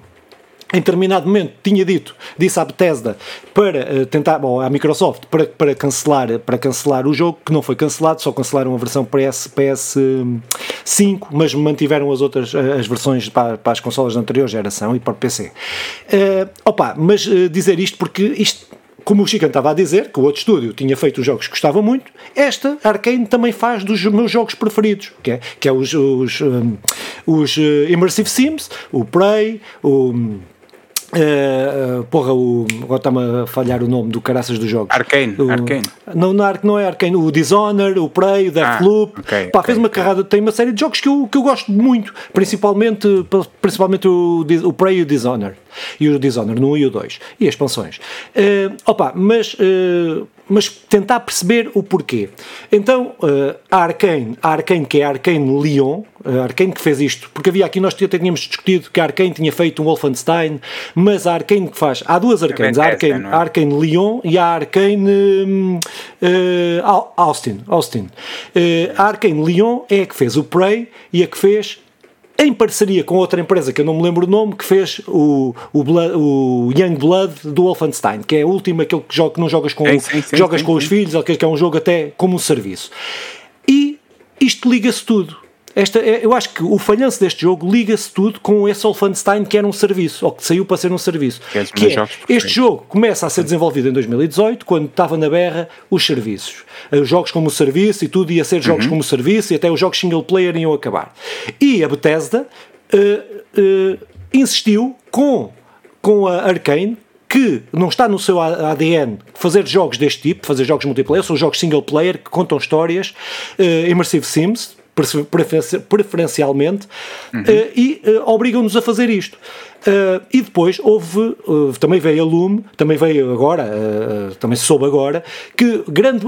em determinado momento tinha dito, disse à Bethesda para uh, tentar, ou à Microsoft, para, para, cancelar, para cancelar o jogo, que não foi cancelado, só cancelaram a versão PS, PS5, mas mantiveram as outras eh, as versões para, para as consolas da anterior geração e para o PC. Uh, eh, opa, mas uh, dizer isto porque isto como o Chican estava a dizer, que o outro estúdio tinha feito os jogos que gostava muito, esta Arkane também faz dos meus jogos preferidos, que é, que é os, os, um, os Immersive Sims, o Prey, o Uh, porra, o, agora está-me a falhar o nome do caraças dos jogos. Arcane. O, Arcane. Não, não, não é Arcane, o Dishonor, o Prey, o Deathloop. Ah, okay, Pá, okay, fez uma okay. carrada, tem uma série de jogos que eu, que eu gosto muito, principalmente, principalmente o, o Prey e o Dishonor. E o Dishonor no 1 e o 2. E as expansões. Uh, opa, mas. Uh, mas tentar perceber o porquê. Então, uh, a Arkane, a Arkane que é a Arkane Lyon, a Arkane que fez isto, porque havia aqui, nós até tínhamos discutido que a Arkane tinha feito um Wolfenstein, mas a Arkane que faz, há duas Arkanes, a Arkane, é? a Arkane Lyon e a Arkane uh, Austin. Austin. Uh, a Arkane Lyon é a que fez o Prey e a que fez em parceria com outra empresa que eu não me lembro o nome, que fez o, o, Blood, o Young Blood do Wolfenstein, que é o último, aquele que, joga, que não jogas com, sim, sim, jogas sim, com os filhos, aquele que é um jogo até como um serviço. E isto liga-se tudo. Esta, é, eu acho que o falhanço deste jogo liga-se tudo com esse Wolfenstein que era um serviço, ou que saiu para ser um serviço. Que, é, que é, este jogo começa a ser desenvolvido em 2018, quando estava na berra os serviços. Eh, os jogos como serviço e tudo ia ser jogos uhum. como serviço e até os jogos single player iam acabar. E a Bethesda uh, uh, insistiu com, com a Arkane, que não está no seu ADN fazer jogos deste tipo, fazer jogos multiplayer, são jogos single player que contam histórias, uh, Immersive Sims, preferencialmente, uhum. uh, e uh, obrigam-nos a fazer isto. Uh, e depois houve, também veio a Lume, também veio agora, também se soube agora, que grande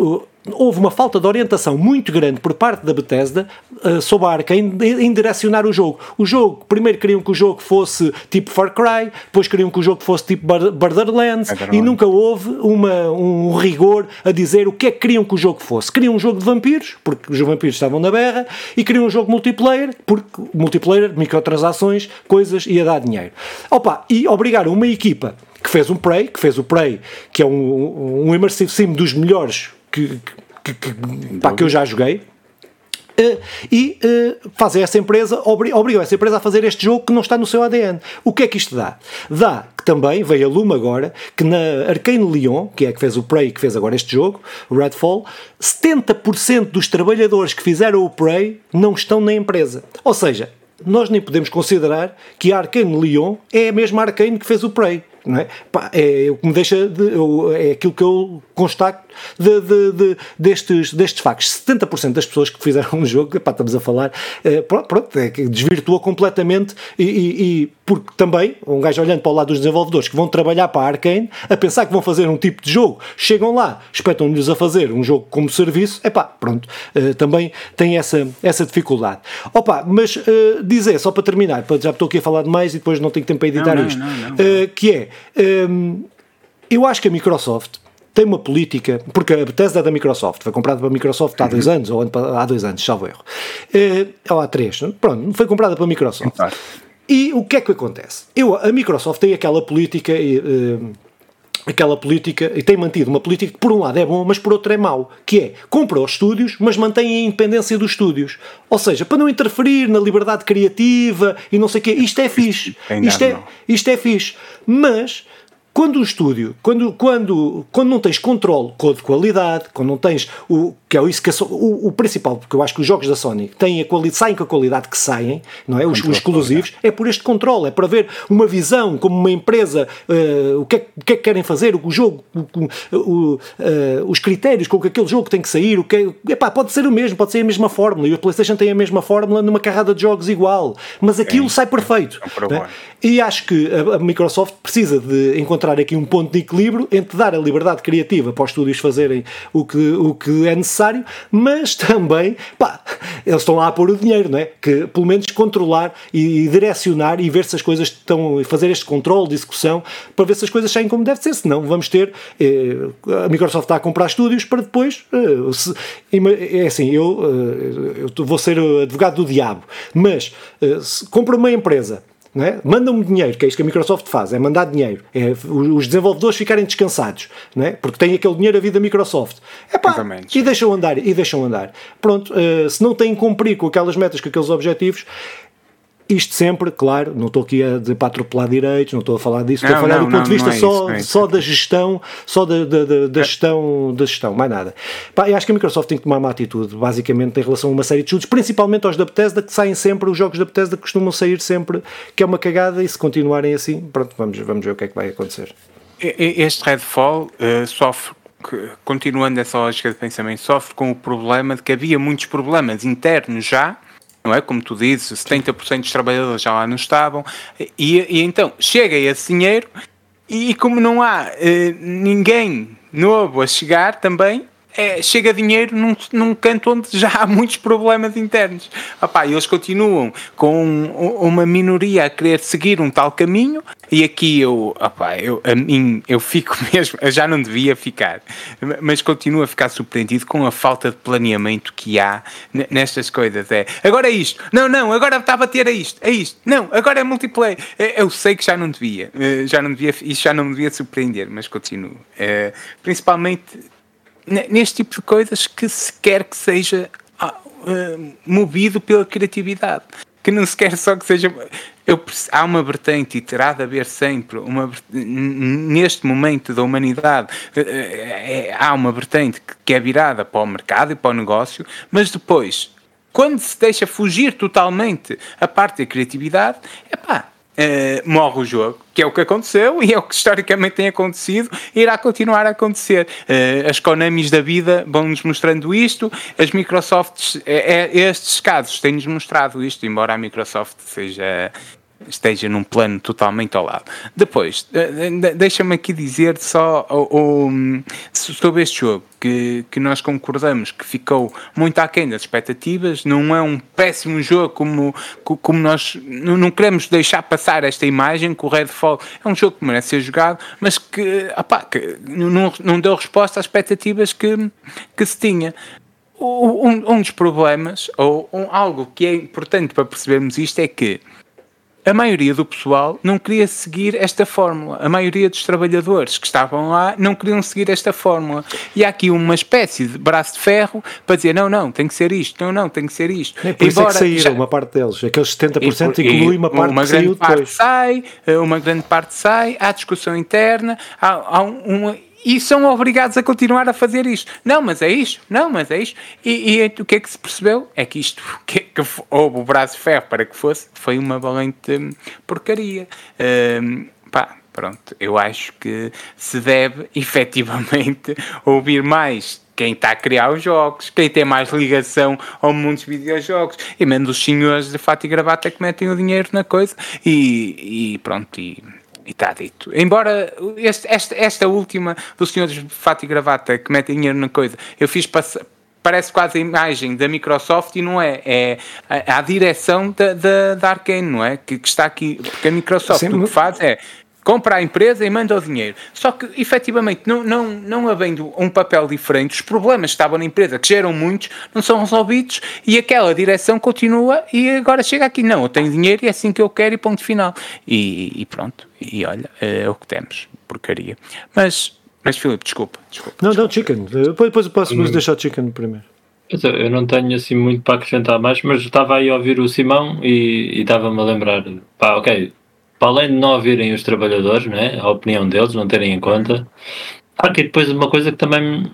houve uma falta de orientação muito grande por parte da Bethesda uh, sobre a Arkane em, em, direcionar o jogo. O jogo, primeiro queriam que o jogo fosse tipo Far Cry, depois queriam que o jogo fosse tipo Borderlands e nunca houve uma, um rigor a dizer o que é que queriam que o jogo fosse. Queriam um jogo de vampiros, porque os vampiros estavam na berra, e queriam um jogo multiplayer, porque multiplayer, microtransações, coisas, ia dar dinheiro. Opa, e obrigaram uma equipa que fez um Prey, que fez o Prey, que é um, um immersive sim dos melhores que, que, que, pá, que eu já joguei. Uh, e uh, fazer essa empresa, obri obrigou essa empresa a fazer este jogo que não está no seu ADN. O que é que isto dá? Dá que também, veio a Luma agora, que na Arcane Lyon, que é que fez o Prey, que fez agora este jogo, o Redfall, 70% dos trabalhadores que fizeram o Prey não estão na empresa. Ou seja, nós nem podemos considerar que a Arcane Lyon é a mesma Arcane que fez o Prey não é? Pá, é o que me deixa, de, é aquilo que eu constato de, de, de, destes, destes factos. 70% das pessoas que fizeram um jogo, pá, estamos a falar, é, pronto, é que desvirtua completamente e, e, e, porque também, um gajo olhando para o lado dos desenvolvedores que vão trabalhar para a Arkane, a pensar que vão fazer um tipo de jogo, chegam lá, espetam-lhes a fazer um jogo como serviço, é pá, pronto, uh, também tem essa, essa dificuldade. Opa, mas uh, dizer, só para terminar, já estou aqui a falar demais e depois não tenho tempo para editar não, não, isto, não, que é um, eu acho que a Microsoft tem uma política, porque a Bethesda é da Microsoft, foi comprada pela Microsoft há dois uhum. anos, ou há dois anos, salvo erro, uh, ou há três, pronto, foi comprada pela Microsoft. E o que é que acontece? Eu, a Microsoft tem aquela política, uh, aquela política, e tem mantido uma política que por um lado é bom, mas por outro é mau, que é, compra os estúdios, mas mantém a independência dos estúdios. Ou seja, para não interferir na liberdade criativa e não sei o quê, isto é fixe. Isto é, isto é fixe. Mas quando o estúdio, quando, quando, quando não tens controle de qualidade, quando não tens o que é isso que o, o, principal, porque eu acho que os jogos da Sony têm a qualidade, saem com a qualidade que saem, não é? Os, os exclusivos, é por este controle, é para ver uma visão como uma empresa, uh, o, que é, o que é que querem fazer, o jogo, o, uh, os critérios com que aquele jogo tem que sair, o que é, epá, pode ser o mesmo, pode ser a mesma fórmula, e o PlayStation tem a mesma fórmula numa carrada de jogos igual, mas aquilo é, sai perfeito. É, é? E acho que a, a Microsoft precisa de encontrar encontrar aqui um ponto de equilíbrio entre dar a liberdade criativa para os estúdios fazerem o que, o que é necessário, mas também, pá, eles estão lá a pôr o dinheiro, não é? Que pelo menos controlar e, direcionar e ver se as coisas estão, fazer este controle de execução para ver se as coisas saem como deve ser, senão vamos ter, eh, a Microsoft está a comprar estúdios para depois, eh, se, é assim, eu, eh, eu vou ser advogado do diabo, mas eh, se compra uma empresa é? Mandam-me dinheiro, que é isto que a Microsoft faz, é mandar dinheiro, é os desenvolvedores ficarem descansados, é? Porque têm aquele dinheiro a vida da Microsoft. Epá, e deixam andar, e deixam andar. Pronto, uh, se não têm que cumprir com aquelas metas, com aqueles objetivos, isto sempre, claro, não estou aqui a dizer para atropelar direitos, não estou a falar disso, estou a falar não, do ponto de vista é só, isso, é só da gestão, só da, da, da, da é. gestão, da gestão, mais nada. Pá, eu acho que a Microsoft tem que tomar uma atitude, basicamente, em relação a uma série de estudos, principalmente aos da Bethesda, que saem sempre, os jogos da Bethesda costumam sair sempre, que é uma cagada, e se continuarem assim, pronto, vamos, vamos ver o que é que vai acontecer. Este Redfall uh, sofre continuando essa lógica de pensamento, sofre com o problema de que havia muitos problemas internos já não é? Como tu dizes, 70% dos trabalhadores já lá não estavam, e, e então chega esse dinheiro, e como não há eh, ninguém novo a chegar também, é, chega dinheiro num, num canto onde já há muitos problemas internos. Opá, eles continuam com uma minoria a querer seguir um tal caminho e aqui eu, opá, eu, a mim, eu fico mesmo, eu já não devia ficar, mas continuo a ficar surpreendido com a falta de planeamento que há nestas coisas. É, agora é isto, não, não, agora está a bater a isto, é isto, não, agora é multiplayer. É, eu sei que já não devia, eh, já não devia, isso já não me devia surpreender, mas continuo. É, principalmente neste tipo de coisas que se quer que seja uh, movido pela criatividade. Que não se quer só que seja. Eu, há uma vertente e terá de haver sempre, uma, neste momento da humanidade, é, há uma vertente que é virada para o mercado e para o negócio, mas depois, quando se deixa fugir totalmente a parte da criatividade, é pá, Uh, morre o jogo, que é o que aconteceu e é o que historicamente tem acontecido e irá continuar a acontecer. Uh, as Konamis da vida vão-nos mostrando isto, as Microsofts, é, estes casos têm-nos mostrado isto, embora a Microsoft seja esteja num plano totalmente ao lado. Depois, deixa-me aqui dizer só um, sobre este jogo, que, que nós concordamos que ficou muito aquém das expectativas, não é um péssimo jogo como, como nós não queremos deixar passar esta imagem que o Redfall é um jogo que merece ser jogado, mas que, opá, que não, não deu resposta às expectativas que, que se tinha. Um, um dos problemas, ou um, algo que é importante para percebermos isto, é que a maioria do pessoal não queria seguir esta fórmula. A maioria dos trabalhadores que estavam lá não queriam seguir esta fórmula. E há aqui uma espécie de braço de ferro para dizer: não, não, tem que ser isto, não, não, tem que ser isto. É por Embora, isso é que saíram já... uma parte deles. Aqueles 70% e, inclui uma parte uma grande parte depois. sai, uma grande parte sai, há discussão interna, há, há uma e são obrigados a continuar a fazer isto. Não, mas é isto, não, mas é isto. E, e o que é que se percebeu? É que isto, que, que houve o braço de ferro para que fosse, foi uma valente porcaria. Um, pá, pronto, eu acho que se deve efetivamente ouvir mais quem está a criar os jogos, quem tem mais ligação ao mundo dos videojogos, e menos os senhores de fato e gravata que metem o dinheiro na coisa, e, e pronto, e e está dito. Embora este, esta, esta última dos senhores de fato e gravata que metem dinheiro na coisa, eu fiz passar parece quase a imagem da Microsoft e não é, é a, a direção da, da, da Arkane, não é? Que, que, está aqui, porque a Microsoft Sim, o que faz é compra a empresa e manda o dinheiro. Só que, efetivamente, não, não, não havendo um papel diferente, os problemas que estavam na empresa, que geram muitos, não são resolvidos e aquela direção continua e agora chega aqui, não, eu tenho dinheiro e é assim que eu quero e ponto final. E, e pronto, e olha, é o que temos, porcaria. Mas, mas Filipe, desculpa, desculpa. Não, desculpa. não, Chicken, depois, depois eu posso hum. deixar o Chicken primeiro. Eu não tenho assim muito para acrescentar mais, mas estava aí a ouvir o Simão e, e estava-me a lembrar, pá, ok, para além de não ouvirem os trabalhadores, né, a opinião deles, não terem em conta, há aqui depois uma coisa que também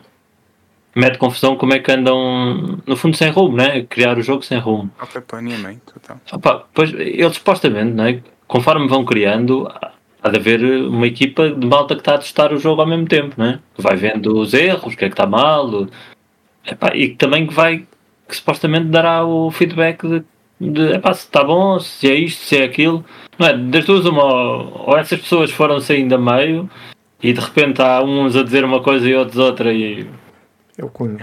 mete confusão como é que andam, no fundo, sem rumo, né? Criar o jogo sem rumo. Ok, planeamento, então. Opa, pois, eles supostamente, né? conforme vão criando, há de haver uma equipa de malta que está a testar o jogo ao mesmo tempo, né? que vai vendo os erros, o que é que está mal, epá, e que também que vai, que supostamente dará o feedback de de epá, se está bom, se é isto, se é aquilo. Não é? Das duas, uma, ou essas pessoas foram saindo a meio e de repente há uns a dizer uma coisa e outros outra e,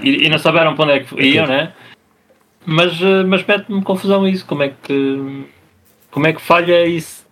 e, e, não souberam para onde é que iam, okay. né? Mas, eh, mas mete-me confusão isso, como é que como é que falha isso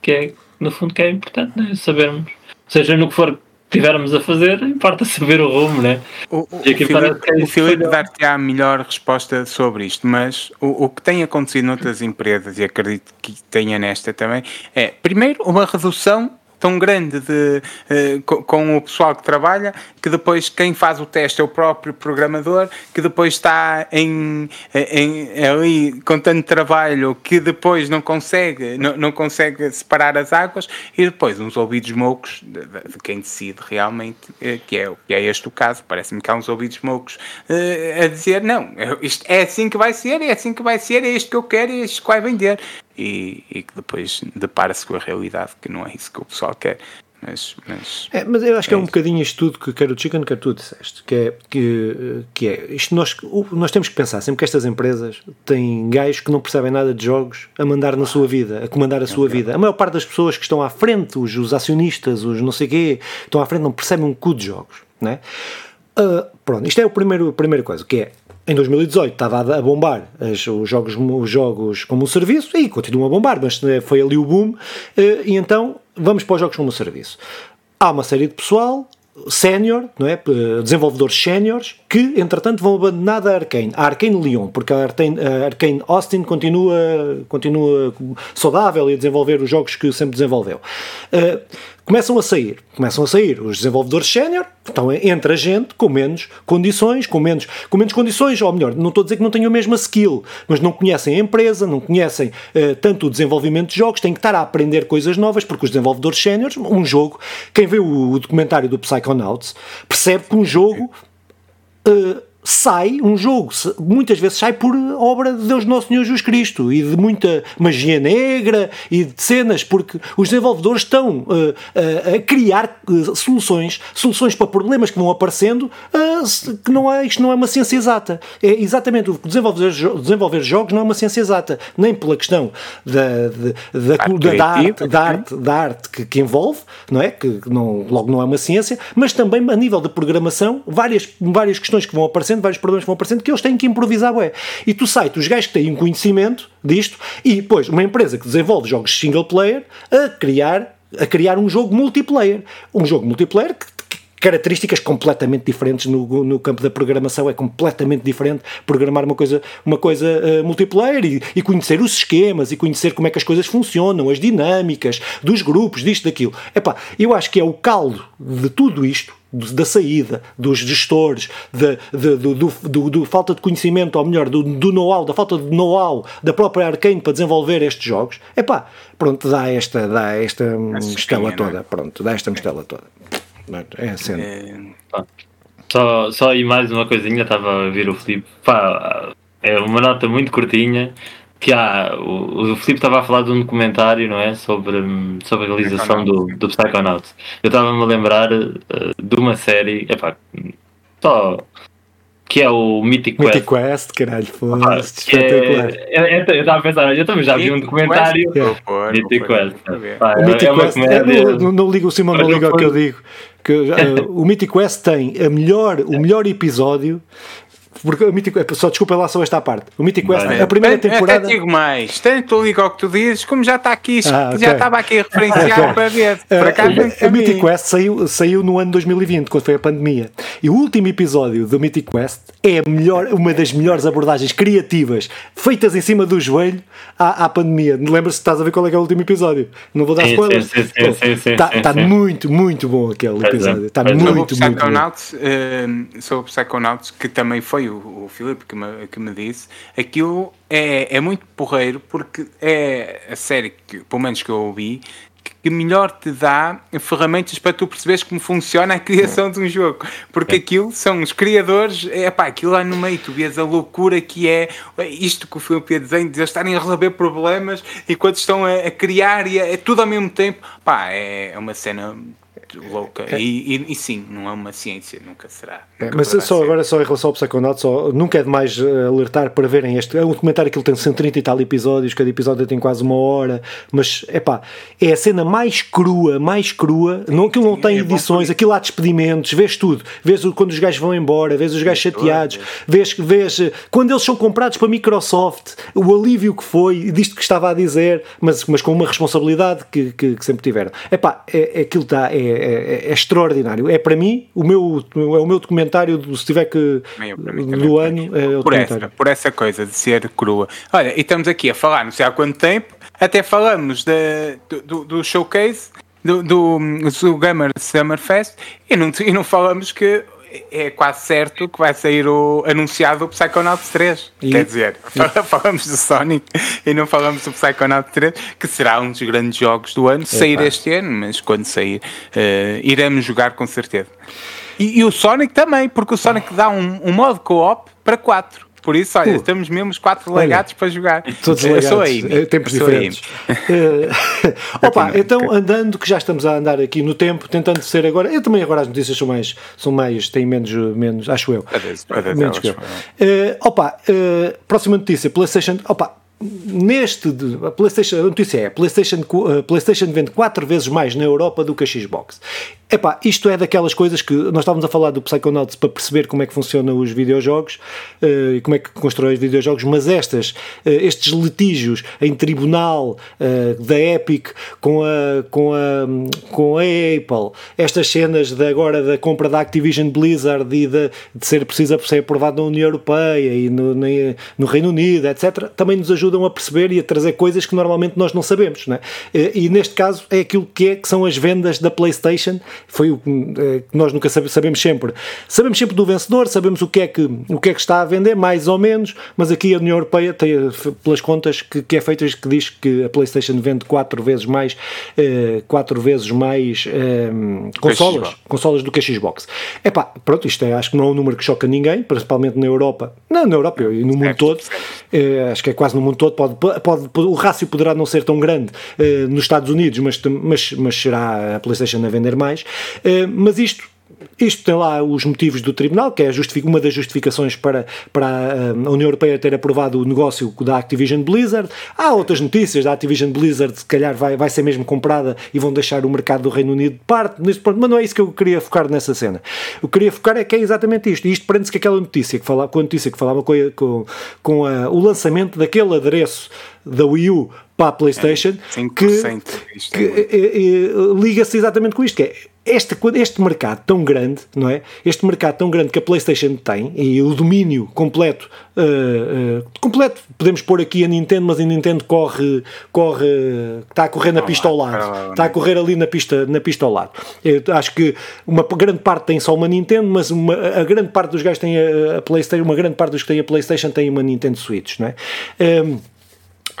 que é no fundo que é importante, né? sabermos, seja no que for estivermos a fazer, importa saber o rumo, né? O, o, o Filipe, é dar-te a melhor resposta sobre isto, mas o, o que tem acontecido noutras empresas, e acredito que tenha nesta também, é, primeiro, uma redução tão grande de, uh, com, com, o pessoal que trabalha, que depois quem faz o teste é o próprio programador, que depois está em, em, ali com tanto trabalho que depois não consegue, não, não consegue separar as águas, e depois uns ouvidos moucos de, de quem decide realmente, uh, que, é, que é este o caso, parece-me que há uns ouvidos moucos uh, a dizer, não, isto é assim que vai ser, é assim que vai ser, é isto que eu quero, é isto que vai vender e, e que depois depara-se com a realidade que não é isso que o pessoal quer. Mas, mas, é, mas eu acho é que é um bocadinho isto tudo que quer o Chicken, quer tu disseste, que é, que, que é isto nós, nós temos que pensar sempre que estas empresas têm gajos que não percebem nada de jogos a mandar na sua vida, a comandar a sua é vida. A maior parte das pessoas que estão à frente, os, os acionistas, os não sei quê, estão à frente, não percebem um cu de jogos. Né? Uh, pronto, isto é o primeiro, a primeira coisa, que é em 2018 estava a bombar os jogos, os jogos como um serviço e continuam a bombar, mas eh, foi ali o boom. Eh, e então vamos para os jogos como um serviço. Há uma série de pessoal sénior, não é? desenvolvedores séniores, que entretanto vão abandonar a Arkane, a Arkane Lyon, porque a Arkane, Austin continua, continua saudável e a desenvolver os jogos que sempre desenvolveu. Começam a sair, começam a sair os desenvolvedores sénior, então entra gente com menos condições, com menos, com menos condições, ou melhor, não estou a dizer que não tenham a mesma skill, mas não conhecem a empresa, não conhecem uh, tanto o desenvolvimento de jogos, têm que estar a aprender coisas novas, porque os desenvolvedores séniores, um jogo, quem vê o, o documentário do Psychonauts, percebe que um jogo uh, sai um jogo, muitas vezes sai por obra de Deus Nosso Senhor Jesus Cristo e de muita magia negra e de cenas, porque os desenvolvedores estão uh, uh, a criar uh, soluções, soluções para problemas que vão aparecendo, que não é, isto não é uma ciência exata. É exatamente o desenvolver, desenvolver jogos não é uma ciência exata, nem pela questão da, da, da, da arte, da arte, da arte que, que, envolve, não é? Que não, logo não é uma ciência, mas também a nível de programação, várias, várias questões que vão aparecendo, vários problemas vão aparecendo, que eles têm que improvisar, ué. E tu sai, os gajos que têm um conhecimento disto, e depois uma empresa que desenvolve jogos single player a criar a criar um jogo multiplayer. Um jogo multiplayer que características completamente diferentes no, no campo da programação, é completamente diferente programar uma coisa, uma coisa uh, multiplayer e, e, conhecer os esquemas e conhecer como é que as coisas funcionam, as dinâmicas dos grupos, disto, daquilo. Epá, eu acho que é o caldo de tudo isto da saída dos gestores, de, de, do, do, do, do, falta de conhecimento, ou melhor, do, do know-how, da falta de know-how da própria Arkane para desenvolver estes jogos, é pá, pronto, dá esta, dá esta mistela é? toda, pronto, dá esta mistela toda. É a cena. É... Só, só aí mais uma coisinha, estava a ver o Filipe. Pá, é uma nota muito curtinha. Que há, o, o Filipe estava a falar de um documentário, não é? Sobre, sobre a realização do, do Psychonauts. Eu estava-me a lembrar uh, de uma série, epá, só que é o Mythic Quest. Mythic Quest, caralho, foda-se, é, é, é, eu estava a pensar, eu também já vi um documentário. Mythic Quest. o Mythic Quest, não, não liga o Simão, não liga o que eu digo. Que, uh, o Mythic Quest tem a melhor, o melhor episódio porque o Mythic só desculpa lá só esta parte. O Mythic Quest, a primeira temporada. Até digo mais, tanto ligo ao que tu dizes, como já está aqui, ah, okay. já estava aqui a referenciar para ver. Para cá, uh, a Mythic Quest saiu, saiu no ano 2020, quando foi a pandemia. E o último episódio do Mythic Quest é a melhor, uma das melhores abordagens criativas feitas em cima do joelho à, à pandemia. Lembra-se se estás a ver qual é, é o último episódio? Não vou dar spoiler. Está tá muito, muito bom aquele é, episódio. Está muito, muito, muito bom. Sobre o Psychonauts, que também foi o, o Filipe que me, que me disse, aquilo é, é muito porreiro porque é a série que, pelo menos que eu ouvi, que melhor te dá ferramentas para tu perceberes como funciona a criação de um jogo. Porque é. aquilo são os criadores, é pá, aquilo lá no meio, tu vês a loucura que é isto que o Filipe ia dizer, de eles estarem a resolver problemas enquanto estão a, a criar e é tudo ao mesmo tempo. Pá, é, é uma cena louca. É. E, e, e, sim, não é uma ciência, nunca será. É, nunca é, mas só ser. agora, só em relação ao Psychonauts, só, nunca é demais eh, alertar para verem este. É um documentário que ele tem 130 e tal episódios, cada episódio tem quase uma hora, mas é pá, é a cena mais crua, mais crua. Não, aquilo não sim, tem é edições, aquilo há despedimentos, vês tudo. Vês quando os gajos vão embora, vês os gajos chateados, vês, vês eh, quando eles são comprados para Microsoft, o alívio que foi, disto que estava a dizer, mas, mas com uma responsabilidade que, que, que sempre tiveram. Epá, é, é aquilo está. É, é, é, é, extraordinário. É para mim o meu, é o meu documentário, do, se tiver que. do ano. É o por, essa, por essa coisa de ser crua. Olha, e estamos aqui a falar não sei há quanto tempo, até falamos de, do, do showcase do, do, do Gamer Summer Fest e não, e não falamos que é quase certo que vai sair o anunciado o Psychonauts 3. E? Quer dizer, e? falamos do Sonic e não falamos do Psychonauts 3, que será um dos grandes jogos do ano, sair este ano, mas quando sair, uh, iremos jogar com certeza. E, e, o Sonic também, porque o Sonic dá um, um modo co-op para 4. Por isso, olha, uh, estamos mesmo os quatro legados para jogar. Todos legados, sou aí, tempos diferentes. uh, opa, então andando, que já estamos a andar aqui no tempo, tentando ser agora. Eu também agora as notícias são mais, são mais têm menos, menos acho eu. menos que eu. Uh, opa, uh, próxima notícia: PlayStation. Opa, neste a PlayStation, a notícia é PlayStation, a PlayStation vende 4 vezes mais na Europa do que a Xbox. Epá, isto é daquelas coisas que nós estávamos a falar do Psychonauts para perceber como é que funcionam os videojogos uh, e como é que constrói os videojogos, mas estas, uh, estes litígios em tribunal uh, da Epic com a, com, a, com a Apple, estas cenas de agora da compra da Activision Blizzard e de, de ser precisa ser aprovado na União Europeia e no, no Reino Unido, etc., também nos ajudam a perceber e a trazer coisas que normalmente nós não sabemos. Né? E neste caso é aquilo que, é, que são as vendas da PlayStation foi o eh, que nós nunca sabemos sempre. Sabemos sempre do vencedor, sabemos o que é que, o que, é que está a vender, mais ou menos, mas aqui a União Europeia tem, eh, pelas contas que, que é feito, que diz que a PlayStation vende quatro vezes mais, eh, quatro vezes mais consolas consolas do que a Xbox. É pá, pronto, isto é, acho que não é um número que choca ninguém, principalmente na Europa. Não, na Europa e no mundo todo. É, acho que é quase no mundo todo. Pode, pode, o rácio poderá não ser tão grande eh, nos Estados Unidos, mas, mas, mas será a PlayStation a vender mais. Eh, mas isto isto tem lá os motivos do Tribunal, que é uma das justificações para, para a União Europeia ter aprovado o negócio da Activision Blizzard. Há outras notícias da Activision Blizzard, se calhar vai, vai ser mesmo comprada e vão deixar o mercado do Reino Unido de parte, neste ponto, mas não é isso que eu queria focar nessa cena. O que queria focar é que é exatamente isto. E isto prende-se com aquela notícia que falava, com a notícia que falava com, com, com a, o lançamento daquele adereço da Wii U para a PlayStation é, que, que é, liga-se exatamente com isto, que é este, este mercado tão grande, não é? Este mercado tão grande que a PlayStation tem e o domínio completo, uh, uh, completo, podemos pôr aqui a Nintendo, mas a Nintendo corre, corre, está a correr na pista ao lado, está a correr ali na pista, na pista ao lado. Eu acho que uma grande parte tem só uma Nintendo, mas uma, a grande parte dos gajos tem a, a PlayStation, uma grande parte dos que têm a PlayStation tem uma Nintendo Switch, não é? Um, ehm,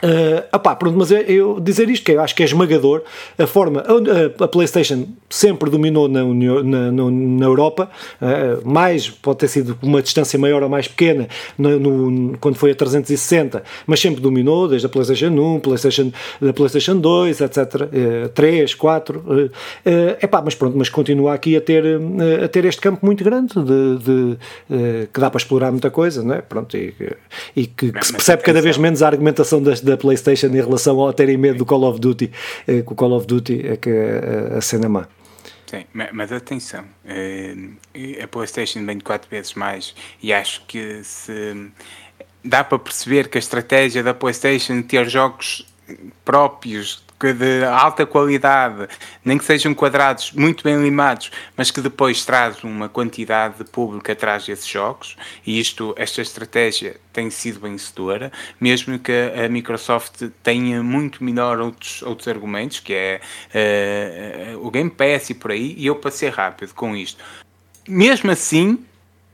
Uh, opá, pronto, mas eu, eu, dizer isto que eu acho que é esmagador a forma a, a PlayStation sempre dominou na, na, na, na Europa uh, mais pode ter sido uma distância maior ou mais pequena no, no, quando foi a 360 mas sempre dominou desde a PlayStation 1 PlayStation, da PlayStation 2 etc uh, 3, 4 uh, epá, mas pronto, mas continua aqui a ter uh, a ter este campo muito grande de, de que dá para explorar muita coisa não é? pronto, e, e que, que se percebe cada vez menos a argumentação das da PlayStation em relação ao terem medo do Call of Duty, eh, que o Call of Duty é que é a cena má. Sim, mas atenção, eh, a PlayStation vem quatro vezes mais e acho que se dá para perceber que a estratégia da PlayStation ter jogos próprios de alta qualidade, nem que sejam quadrados muito bem limados, mas que depois traz uma quantidade de público atrás desses jogos, e isto, esta estratégia tem sido vencedora, mesmo que a Microsoft tenha muito menor outros, outros argumentos, que é uh, o Game Pass e por aí, e eu passei rápido com isto. Mesmo assim,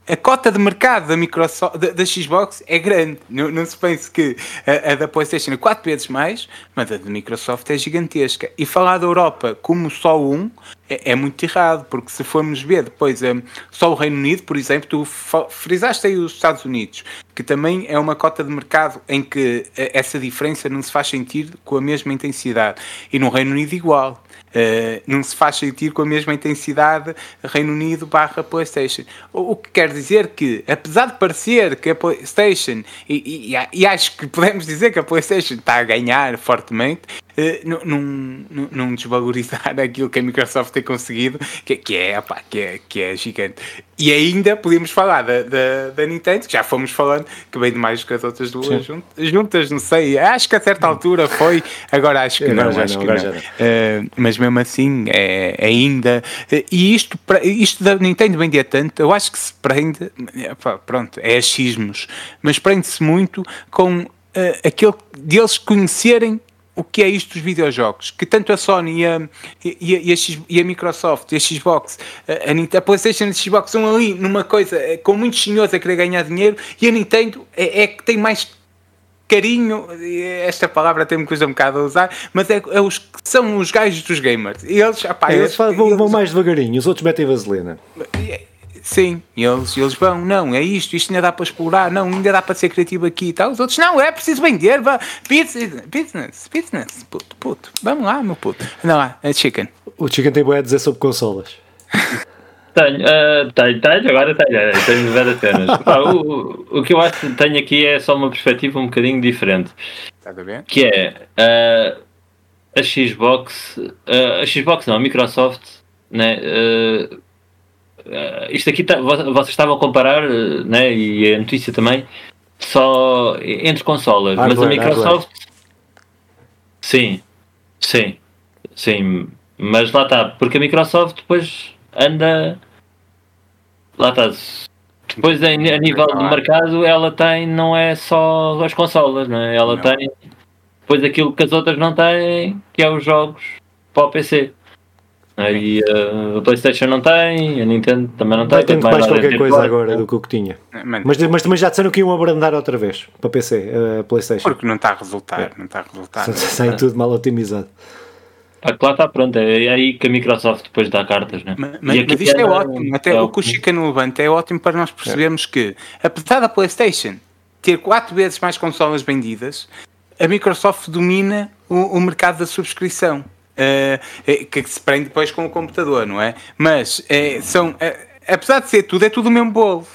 a cota de mercado da, Microsoft, da, da Xbox é grande. Não, não se pense que a, a, da PlayStation é quatro vezes mais, mas a da Microsoft é gigantesca. E falar da Europa como só um é, é muito errado, porque se formos ver depois um, só o Reino Unido, por exemplo, tu frisaste aí os Estados Unidos, que também é uma cota de mercado em que eh, essa diferença não se faz sentir com a mesma intensidade. E no Reino Unido igual. Uh, não se faz sentir com a mesma intensidade Reino Unido barra Playstation. O, o, que quer dizer que, apesar de parecer que a Playstation, e, e, e, acho que podemos dizer que a Playstation está a ganhar fortemente, uh, não, não, não desvalorizar aquilo que a Microsoft tem conseguido, que, que, é, opa, que, é, que é gigante. E ainda podemos falar da, da, da, Nintendo, que já fomos falando, que vem de mais que as outras duas juntas, juntas, não sei, acho que a certa altura foi, agora acho que não, não acho não, que não. Uh, mas mesmo assim, é, é ainda. E isto, isto da Nintendo vendia tanto, eu acho que se prende, pronto, é achismos, mas prende-se muito com uh, aquele deles conhecerem o que é isto dos videojogos, que tanto a Sony e a, e a, e a, e a Microsoft e a Xbox, a, a, Playstation e a Xbox são ali numa coisa eh, com muitos senhores a querer ganhar dinheiro e a Nintendo é, é que tem mais carinho, esta palavra tem-me coisa um bocado a usar, mas é, é, os são os gajos dos gamers. E eles, apá, é, eles, vão, eles, vão mais devagarinho, os outros metem vaselina. Sim, eles, eles vão, não, é isto, isto ainda dá para explorar, não, ainda dá para ser criativo aqui e tal. Os outros, não, é preciso vender, vá, business, business, business, puto, puto, vamos lá, meu puto. Não, é chicken. O chicken tem boa a dizer sobre consolas. Tenho, uh, tenho, tenho, agora tenho, eh, tenho várias cenas. Pá, o, o que eu acho que tenho aqui é só uma perspectiva um bocadinho diferente. Está bem? Que é uh, a Xbox, uh, a Xbox não, a Microsoft, né? isto aqui tá, vocês estavam a comparar, né? E a notícia também, só entre consolas, mas a Microsoft. Sim, sim, sim, mas lá está, porque a Microsoft depois anda lá está. Depois a, a nível de mercado ela tem, não é só as consolas, não é? Ela não. tem depois aquilo que as outras não têm, que é os jogos para o PC. Aí uh, a Playstation não tem, a Nintendo também não tem. Tem mais qualquer coisa agora do que o que tinha. Mas, mas também já disseram que iam abrandar outra vez para PC, a Playstation. Porque não está a resultar, é. não está a resultar. Sai tudo mal otimizado. Pá, claro está pronto, é aí que a Microsoft depois dá cartas, né? Mas, mas, isto é, é ótimo, até é o que o Chica no levanta é ótimo para nós percebermos é. que, apesar da PlayStation ter quatro vezes mais consolas vendidas, a Microsoft domina o, o mercado da subscrição. Uh, que se prende depois com o computador, não é? Mas uh, são. Uh, apesar de ser tudo, é tudo o mesmo bolo,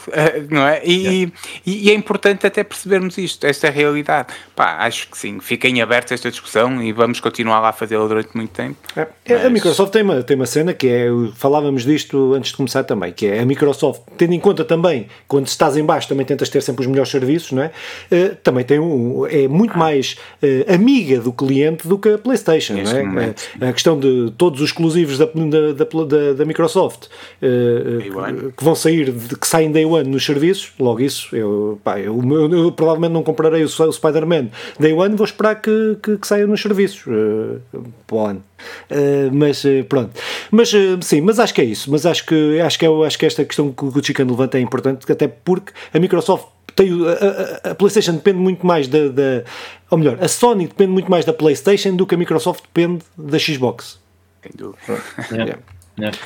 não é? E, yeah. e, e, é importante até percebermos isto, esta realidade. Pá, acho que sim, fiquem abertos a esta discussão e vamos continuar lá a fazê-la durante muito tempo. É, Mas... A Microsoft tem uma, tem uma cena que é, falávamos disto antes de começar também, que é a Microsoft, tendo em conta também, quando estás em baixo também tentas ter sempre os melhores serviços, não é? Uh, também tem um, é muito ah. mais uh, amiga do cliente do que a Playstation, não é? A, a, questão de todos os exclusivos da, da, da, da Microsoft uh, que vão sair, de, que saem day one nos serviços, logo isso, eu, pá, eu, eu, eu provavelmente não comprarei o, o Spider-Man day one, vou esperar que, que, que saia nos serviços uh, para o ano. Uh, mas uh, pronto, mas uh, sim, mas acho que é isso. Mas acho que acho que, é, acho que esta questão que o Chicano levanta é importante, até porque a Microsoft tem a, a, a, PlayStation depende muito mais da, da, ou melhor, a Sony depende muito mais da PlayStation do que a Microsoft depende da Xbox. Sem dúvida. Yeah. Yeah.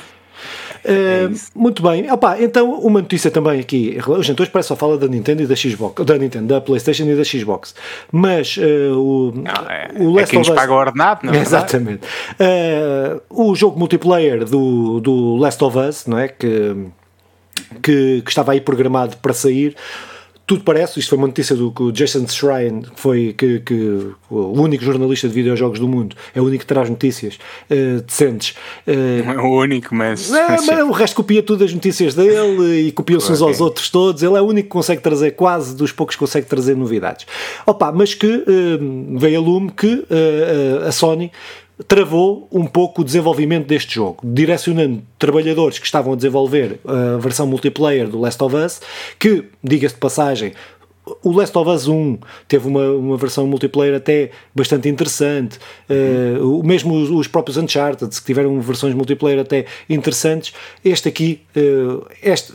É muito bem. Opa, então, uma notícia também aqui. A gente hoje parece só fala da Nintendo e da Xbox, da Nintendo, da PlayStation e da Xbox. Mas uh, o, não, é, o Last é quem nos paga o ordenado, não é? Exatamente. Uh, o jogo multiplayer do, do Last of Us, não é? Que, que, que estava aí programado para sair tudo parece, isto foi uma notícia do que o Jason Schrein, que foi que, que, o único jornalista de videojogos do mundo, é o único que traz notícias uh, decentes. Uh, não é o único, mas. Não, mas o resto copia tudo as notícias dele e copia-se uns aos outros todos. Ele é o único que consegue trazer, quase dos poucos que consegue trazer novidades. Opa, mas que uh, veio a lume que a Sony travou um pouco o desenvolvimento deste jogo, direcionando trabalhadores que estavam a desenvolver a versão multiplayer do Last of Us, que, diga-se de passagem, o Last of Us 1 teve uma, uma versão multiplayer até bastante interessante, uhum. uh, mesmo os, os, próprios Uncharted, que tiveram versões multiplayer até interessantes, este aqui, uh, este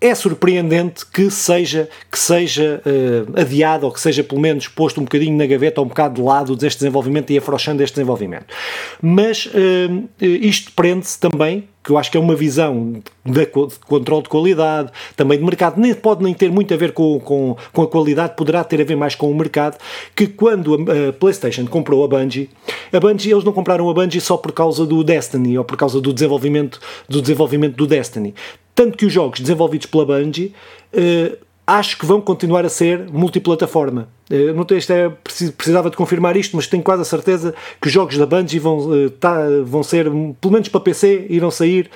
é surpreendente que seja, que seja uh, adiado ou que seja pelo menos posto um bocadinho na gaveta ou um bocado de lado deste desenvolvimento e afrouxando este desenvolvimento. Mas uh, isto prende-se também que eu acho que é uma visão de, controle de qualidade, também de mercado, nem pode nem ter muito a ver com, com, com a qualidade, poderá ter a ver mais com o mercado, que quando a, a, PlayStation comprou a Bungie, a Bungie, eles não compraram a Bungie só por causa do Destiny, ou por causa do desenvolvimento do, desenvolvimento do Destiny. Tanto que os jogos desenvolvidos pela Bungie uh, acho que vão continuar a ser multiplataforma. Eu não tenho, é, precisava de confirmar isto, mas tenho quase a certeza que os jogos da Bungie vão, eh, tá, vão ser, pelo menos para PC, irão sair,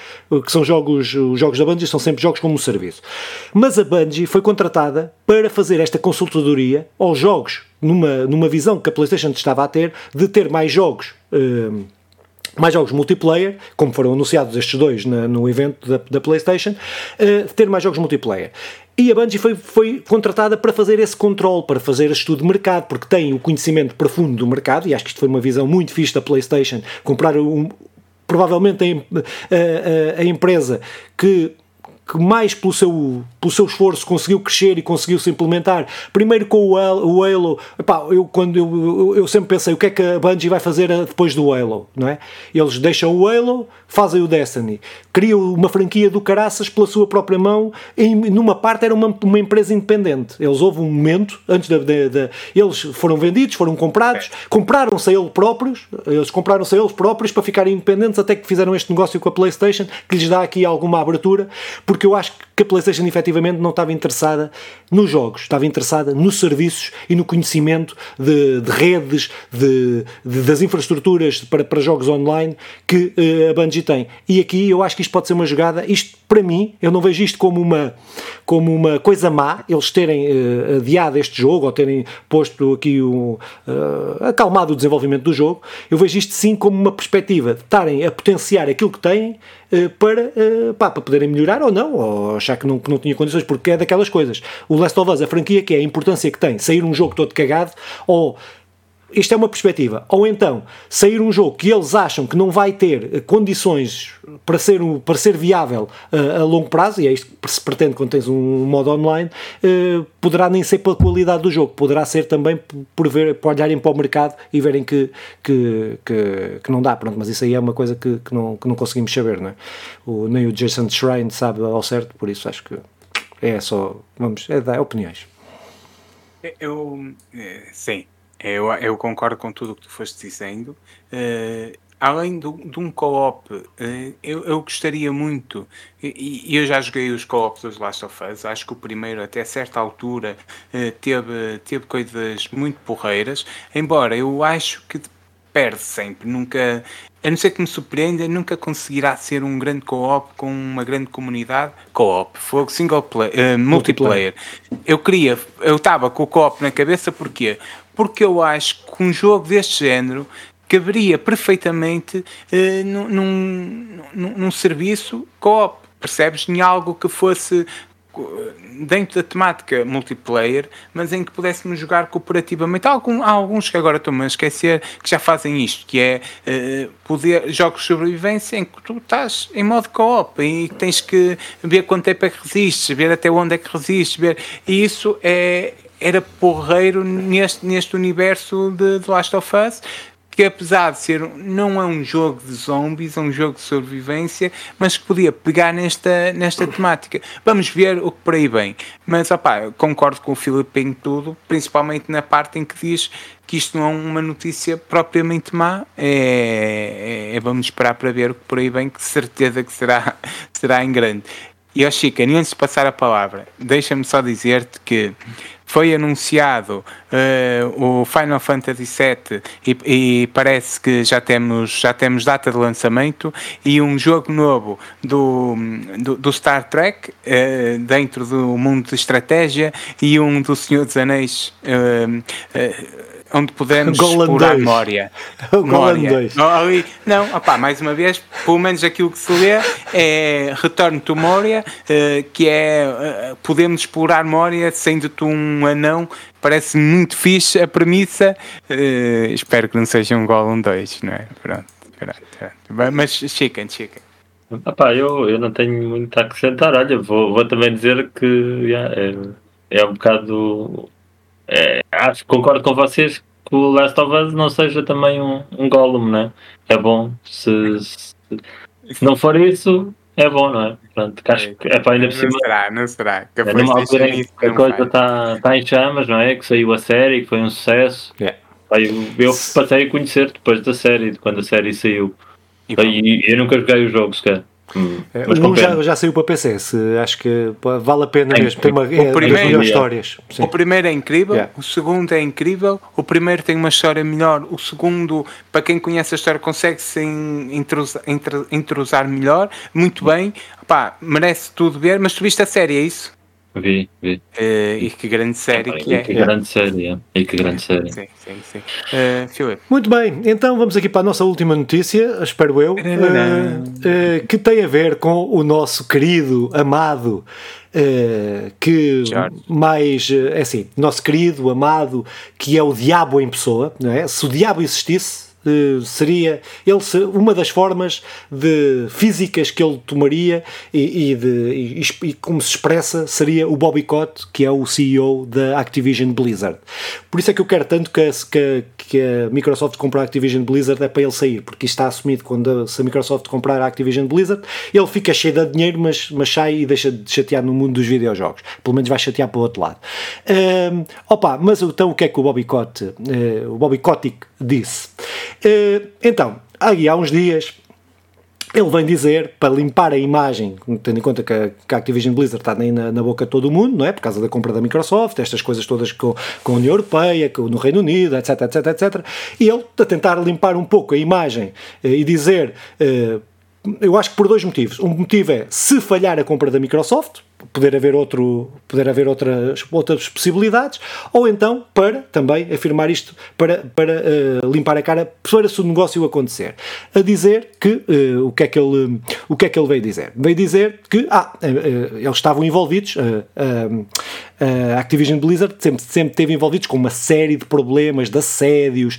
que são jogos, os jogos da Bungie são sempre jogos como um serviço. Mas a Bungie foi contratada para fazer esta consultadoria aos jogos, numa, numa visão que a PlayStation estava a ter, de ter mais jogos. Uh, mais jogos multiplayer, como foram anunciados estes dois na, no evento da, da PlayStation, uh, ter mais jogos multiplayer. E a Bungie foi, foi contratada para fazer esse controle, para fazer estudo de mercado, porque tem o conhecimento profundo do mercado, e acho que isto foi uma visão muito fixe da PlayStation, comprar um, provavelmente a, a, a empresa que que mais pelo seu, pelo seu esforço conseguiu crescer e conseguiu se implementar. Primeiro com o Halo, o Halo epá, eu, quando eu, eu, sempre pensei o que é que a Bungie vai fazer depois do Halo, não é? Eles deixam o Halo, fazem o Destiny, criam uma franquia do caraças pela sua própria mão, e numa parte era uma, uma empresa independente. Eles houve um momento, antes da. Eles foram vendidos, foram comprados, compraram-se a eles próprios, eles compraram-se a eles próprios para ficarem independentes até que fizeram este negócio com a PlayStation, que lhes dá aqui alguma abertura, porque eu acho que a PlayStation efetivamente não estava interessada nos jogos, estava interessada nos serviços e no conhecimento de, de redes, de, de, das infraestruturas para, para jogos online que uh, a Bungie tem. E aqui eu acho que isto pode ser uma jogada, isto para mim, eu não vejo isto como uma, como uma coisa má, eles terem uh, adiado este jogo ou terem posto aqui um, uh, acalmado o desenvolvimento do jogo, eu vejo isto sim como uma perspectiva de estarem a potenciar aquilo que têm para, pá, para poderem melhorar ou não, ou achar que não, que não tinha condições, porque é daquelas coisas. O Last of Us, a franquia que é a importância que tem, sair um jogo todo cagado ou isto é uma perspectiva. Ou então, sair um jogo que eles acham que não vai ter eh, condições para ser, para ser viável uh, a longo prazo, e é isto que se pretende quando tens um modo online, uh, poderá nem ser pela qualidade do jogo, poderá ser também por, ver, por olharem para o mercado e verem que, que, que, que não dá. Pronto, mas isso aí é uma coisa que, que, não, que não conseguimos saber, não é? o, nem o Jason Shrine sabe ao certo, por isso acho que é só, vamos, é dar opiniões. Eu, sim, eu, eu concordo com tudo o que tu foste dizendo. Uh, além do, de um co-op, uh, eu, eu gostaria muito, e, e, eu já joguei os co-ops dos Last of Us, acho que o primeiro, até certa altura, uh, teve, teve coisas muito porreiras, embora eu acho que perde sempre, nunca, a não ser que me surpreenda, nunca conseguirá ser um grande co-op com uma grande comunidade. Co-op, single player, uh, multiplayer. Eu queria, eu estava com o co-op na cabeça, porquê? Porque eu acho que um jogo deste género caberia perfeitamente uh, num, num, num, serviço co-op, percebes? Em algo que fosse dentro da temática multiplayer, mas em que pudéssemos jogar cooperativamente. Há, algum, há alguns que agora estou-me a esquecer que já fazem isto, que é uh, poder, jogos de sobrevivência em que tu estás em modo co-op e tens que ver quanto tempo é que resistes, ver até onde é que resistes, ver, e isso é, era porreiro neste, neste universo de The Last of Us que apesar de ser não é um jogo de zombies, é um jogo de sobrevivência, mas que podia pegar nesta, nesta temática. Vamos ver o que por aí vem. Mas opá, concordo com o Filipe em tudo, principalmente na parte em que diz que isto não é uma notícia propriamente má. É, é, é vamos esperar para ver o que por aí vem, que certeza que será, será em grande. E ó Chica, antes de passar a palavra, deixa-me só dizer-te que foi anunciado uh, o Final Fantasy VII e, e, parece que já temos, já temos data de lançamento e um jogo novo do, do, do Star Trek uh, dentro do mundo de estratégia e um do Senhor dos Anéis. Uh, onde podemos Golan explorar. Moria. O Golan 2. Ali, não, opá, mais uma vez, pelo menos aquilo que se lê é Return to Moria, uh, que é uh, podemos explorar Moria sendo tu um anão. Parece muito fixe a premissa. Uh, espero que não seja um Golan 2, não é? Pronto, pronto, pronto. Mas chica, chica. Epá, eu, eu não tenho muito a acrescentar. Olha, vou, vou também dizer que yeah, é, é um bocado é, acho que concordo com vocês que o Last of Us não seja também um, um Gollum, né? É bom. Se, se, se não for isso, é bom, não é? Portanto, acho que é para ainda por cima. Não será, não será. Que é numa altura em que a coisa está tá em chamas, não é? Que saiu a série, que foi um sucesso. Yeah. Aí eu, eu passei a conhecer depois da série, quando a série saiu. E, e eu nunca joguei o jogo sequer. Hum. É, um já, já saiu para PC, se, acho que vale a pena é, mesmo. Tem uma, é, o primeiro, histórias. Sim. O primeiro é incrível, yeah. o segundo é incrível, o primeiro tem uma história melhor, o segundo, para quem conhece a história, consegue se entrosar, entrosar melhor, muito bem. Pá, merece tudo ver, mas tu viste a série, é isso? Vi, vi. Uh, e que grande série ah, que é. Que grande série, é. E que grande série. Sim, sim, sim. Uh, Muito bem, então vamos aqui para a nossa última notícia, espero eu, uh, que tem a ver com o nosso querido, amado, que George. mais, é assim, nosso querido, amado, que é o diabo em pessoa, não é? Se o diabo existisse, seria ele uma das formas de físicas que ele tomaria e, e, de, e, e, como se expressa seria o Bobby Kotick que é o CEO da Activision Blizzard. Por isso é que eu quero tanto que a, que, que a Microsoft comprar a Activision Blizzard é para ele sair porque isto está assumido. Quando a, se a Microsoft comprar a Activision Blizzard ele fica cheio de dinheiro mas, mas sai e deixa de chatear no mundo dos videojogos. Pelo menos vai chatear para o outro lado. Um, opa, mas então o que é que o Bobby Kotick uh, o Bobby Kotick disse então, aí há uns dias ele vem dizer, para limpar a imagem, tendo em conta que a, que a Activision Blizzard está na, na, boca de todo o mundo, não é? Por causa da compra da Microsoft, estas coisas todas com, com a União Europeia, com, no Reino Unido, etc, etc, etc. E ele, a tentar limpar um pouco a imagem uh, e dizer. Uh, eu acho que por dois motivos. Um motivo é se falhar a compra da Microsoft, poder haver, outro, poder haver outras, outras possibilidades, ou então para também afirmar isto, para, para uh, limpar a cara, para se o negócio acontecer. A dizer que, uh, o, que é que ele, o que é que ele veio dizer? Veio dizer que, ah, uh, eles estavam envolvidos, a Activision Blizzard sempre, sempre teve envolvidos com uma série de problemas de assédios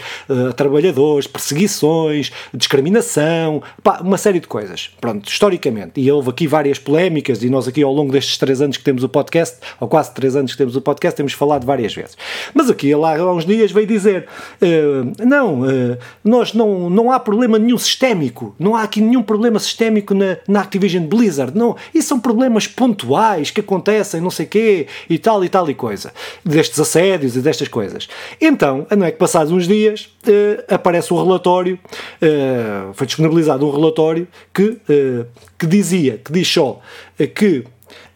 trabalhadores, perseguições, discriminação, pá, uma série de coisas. Pronto, historicamente. E houve aqui várias polémicas e nós aqui ao longo destes três anos que temos o podcast, ou quase três anos que temos o podcast, temos falado várias vezes. Mas aqui, lá há uns dias, veio dizer: uh, não, uh, nós não, não há problema nenhum sistémico, não há aqui nenhum problema sistémico na, na Activision Blizzard, não. Isso são problemas pontuais que acontecem, não sei quê, e tal e tal e coisa, destes assédios e destas coisas. Então, não é que passados uns dias uh, aparece o um relatório, foi disponibilizado um relatório que, que dizia, que diz só que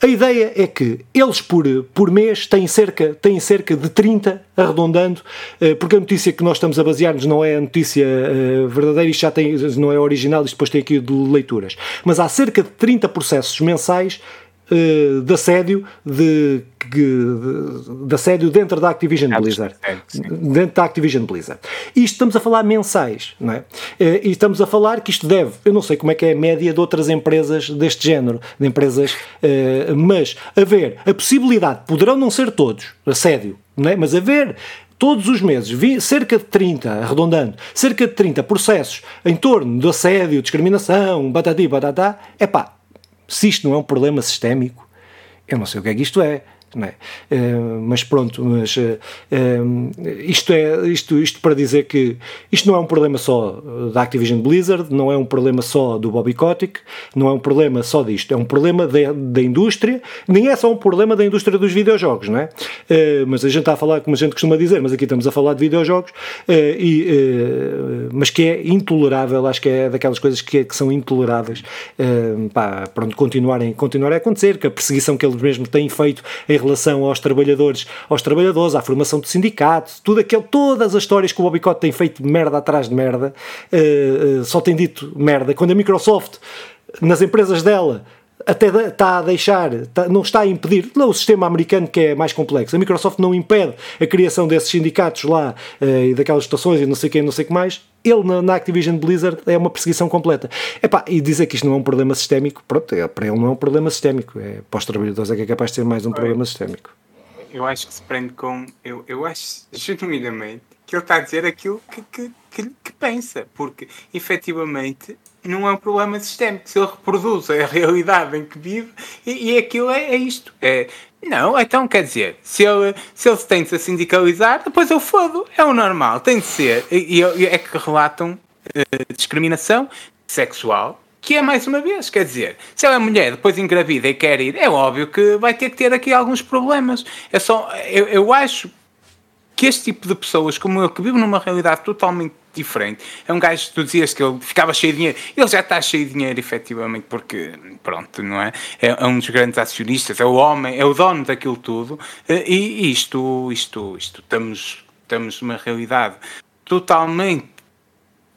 a ideia é que eles por, por mês têm cerca, têm cerca de 30, arredondando, eh, porque a notícia que nós estamos a basear-nos não é a notícia eh, verdadeira, isto já tem, não é original, isto depois tem aqui de leituras. Mas há cerca de 30 processos mensais uh, de assédio de, de, assédio dentro da Activision Blizzard. Dentro da Activision Blizzard. Isto estamos a falar mensais, não é? Uh, e estamos a falar que isto deve, eu não sei como é que é a média de outras empresas deste género, de empresas, uh, mas haver a possibilidade, poderão não ser todos, assédio, não é? mas haver todos os meses, cerca de 30, arredondando, cerca de 30 processos em torno do assédio, discriminação, batati, batatá, é pá, se isto não é um problema sistémico, eu não sei o que é que isto é. É? Uh, mas pronto, mas uh, uh, isto é isto, isto para dizer que isto não é um problema só da Activision Blizzard, não é um problema só do Bobby Kotick, não é um problema só disto, é um problema da, indústria, nem é só um problema da indústria dos videojogos, não é? mas a gente está a falar, como a gente costuma dizer, mas aqui estamos a falar de videojogos, e, mas que é intolerável, acho que é daquelas coisas que, é, que são intoleráveis para pronto, continuarem, continuarem a acontecer, que a perseguição que eles mesmos têm feito em em relação aos trabalhadores, aos trabalhadores, à formação de sindicatos, tudo aquilo, todas as histórias que o Bobicote tem feito merda atrás de merda, uh, uh, só tem dito merda. Quando a Microsoft, nas empresas dela, até está a deixar, está, não está a impedir, não o sistema americano que é mais complexo, a Microsoft não impede a criação desses sindicatos lá uh, e daquelas estações e não sei quem, não sei o que mais, ele na, na, Activision Blizzard é uma perseguição completa. Epá, e dizer que isto não é um problema sistémico, pronto, é, para ele não é um problema sistémico, é, para os trabalhadores é que é capaz de ser mais um problema sistémico. Eu acho que se prende com, eu, eu acho genuinamente que ele está a dizer aquilo que, que, que, que pensa, porque efetivamente não é um problema sistémico. Se ele reproduz a realidade em que vive, e, e aquilo é, é isto. É, não, então quer dizer, se ele, se ele tem de se sindicalizar, depois eu fodo. É o normal, tem de ser. E, e é que relatam uh, discriminação sexual, que é mais uma vez, quer dizer, se ela é mulher, depois engravida e quer ir, é óbvio que vai ter que ter aqui alguns problemas. É só, eu, eu acho que este tipo de pessoas, como eu, que vive numa realidade totalmente diferente, é um gajo tu dizias que ele ficava cheio de dinheiro, ele já está cheio de dinheiro, efetivamente, porque, pronto, não é? É, é um dos grandes acionistas, é o homem, é o dono daquilo tudo, e isto, isto, isto, estamos, estamos numa realidade totalmente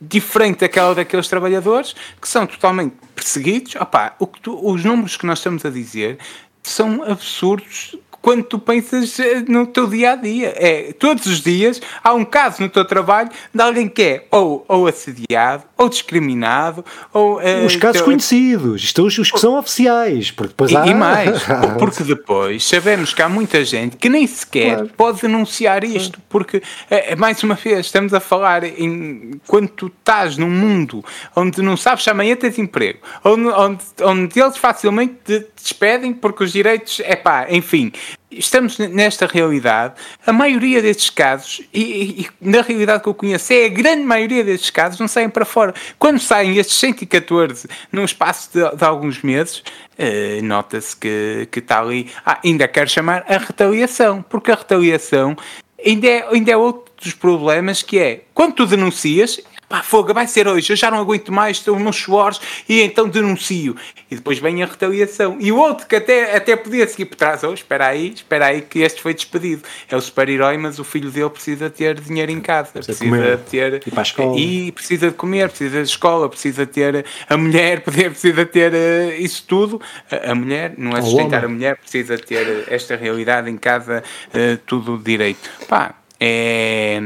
diferente daquela daqueles trabalhadores que são totalmente perseguidos. Opa, o que tu, os números que nós estamos a dizer são absurdos quando tu pensas eh, no teu dia a dia. É, todos os dias há um caso no teu trabalho de alguém que é ou, ou assediado, ou discriminado, ou. Uh, os casos teu... conhecidos, isto os, os que são oficiais. Porque depois e, há... e mais, porque depois sabemos que há muita gente que nem sequer claro. pode denunciar isto, porque, é, mais uma vez, estamos a falar em quando tu estás num mundo onde não sabes se amanhã tens emprego, onde, onde, onde eles facilmente te despedem porque os direitos, é pá, enfim, estamos nesta realidade, a maioria destes casos, e, e, na realidade que eu conheço, é a grande maioria destes casos, não saem para fora. Quando saem estes 114 num espaço de, de alguns meses, uh, nota-se que, que está ali. Ah, ainda quero chamar a retaliação, porque a retaliação ainda é, ainda é outro dos problemas que é quando tu denuncias, pá, fogo, vai ser hoje, eu já não aguento mais, estou nos suores e então denuncio. E depois vem a retaliação. E o outro que até, até podia seguir por trás, oh, espera aí, espera aí que este foi despedido. É o super-herói, mas o filho dele precisa ter dinheiro em casa, precisa, precisa ter. E para a escola. E precisa de comer, precisa de escola, precisa ter a mulher, precisa ter uh, isso tudo. A, a, mulher, não é sustentar a mulher, precisa ter esta realidade em casa, uh, tudo direito. Pá, é,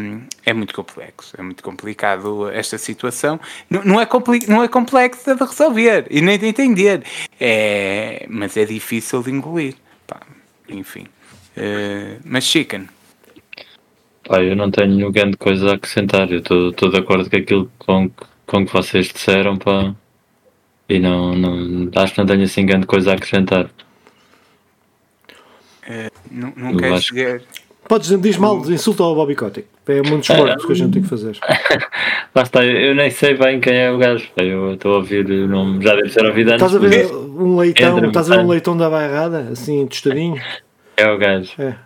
é muito complexo, é muito complicado esta situação. Não, não, é, compli não é complexa de resolver e nem de entender, é, mas é difícil de engolir. Pá, enfim. Uh, mas Chicken. Pá, eu não tenho grande coisa a acrescentar, eu estou de acordo com aquilo com, com que vocês disseram, pá, e não, não, acho que não tenho assim grande coisa a acrescentar. Uh, não não queres dizer. Podes dizer mal, insulta ao Bobby Kotick. É muitos corpos que a gente tem que fazer. Lá está, eu nem sei bem quem é o gajo. Eu estou a ouvir o nome, já deve ser ouvido antes. Estás a ver um leitão, estás a ver um leitão da bairrada, assim, tostadinho? É o gajo. É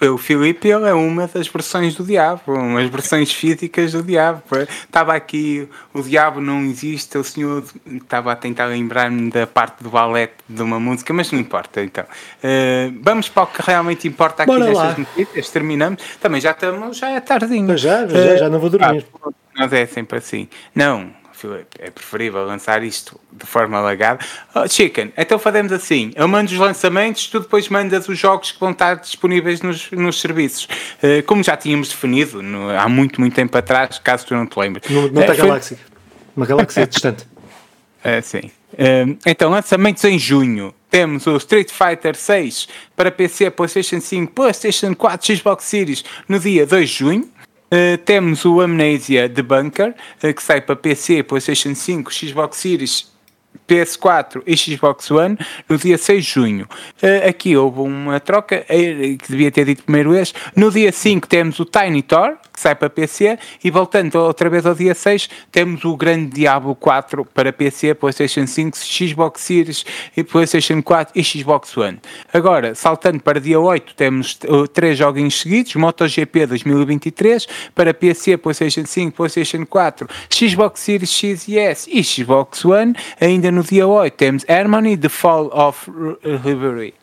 o Filipe ele é uma das versões do diabo, umas versões físicas do diabo. Estava aqui, o diabo não existe, o senhor estava a tentar lembrar-me da parte do ballet de uma música, mas não importa então. Uh, vamos para o que realmente importa aqui Bora nestas lá. notícias, terminamos. Também já estamos, já é tardinho. já, já, já não vou dormir. Ah, mas é sempre assim. Não, é preferível lançar isto de forma alagada. Oh, Chicken, então fazemos assim: eu mando os lançamentos, tu depois mandas os jogos que vão estar disponíveis nos, nos serviços. Uh, como já tínhamos definido no, há muito, muito tempo atrás, caso tu não te lembres. Não, não uh, galáxia. Uma galáxia distante. Uh, sim. Uh, então, lançamentos em junho. Temos o Street Fighter 6 para PC, PlayStation 5, PlayStation 4, Xbox Series no dia 2 de junho. Uh, temos o Amnesia The Bunker, uh, que sai para PC, PlayStation 5, Xbox Series PS4 e Xbox One no dia 6 de junho. Uh, aqui houve uma troca, que devia ter dito primeiro este. No dia 5 temos o Tiny Thor, que sai para PC, e voltando outra vez ao dia 6, temos o Grande Diablo 4 para PC, PlayStation 5, Xbox Series, e PlayStation 4 e Xbox One. Agora, saltando para dia 8, temos uh, três joguinhos seguidos: MotoGP 2023 para PC, PlayStation 5, PlayStation 4, Xbox Series X e S e Xbox One. Ainda no dia 8 temos Harmony The Fall of Liberty.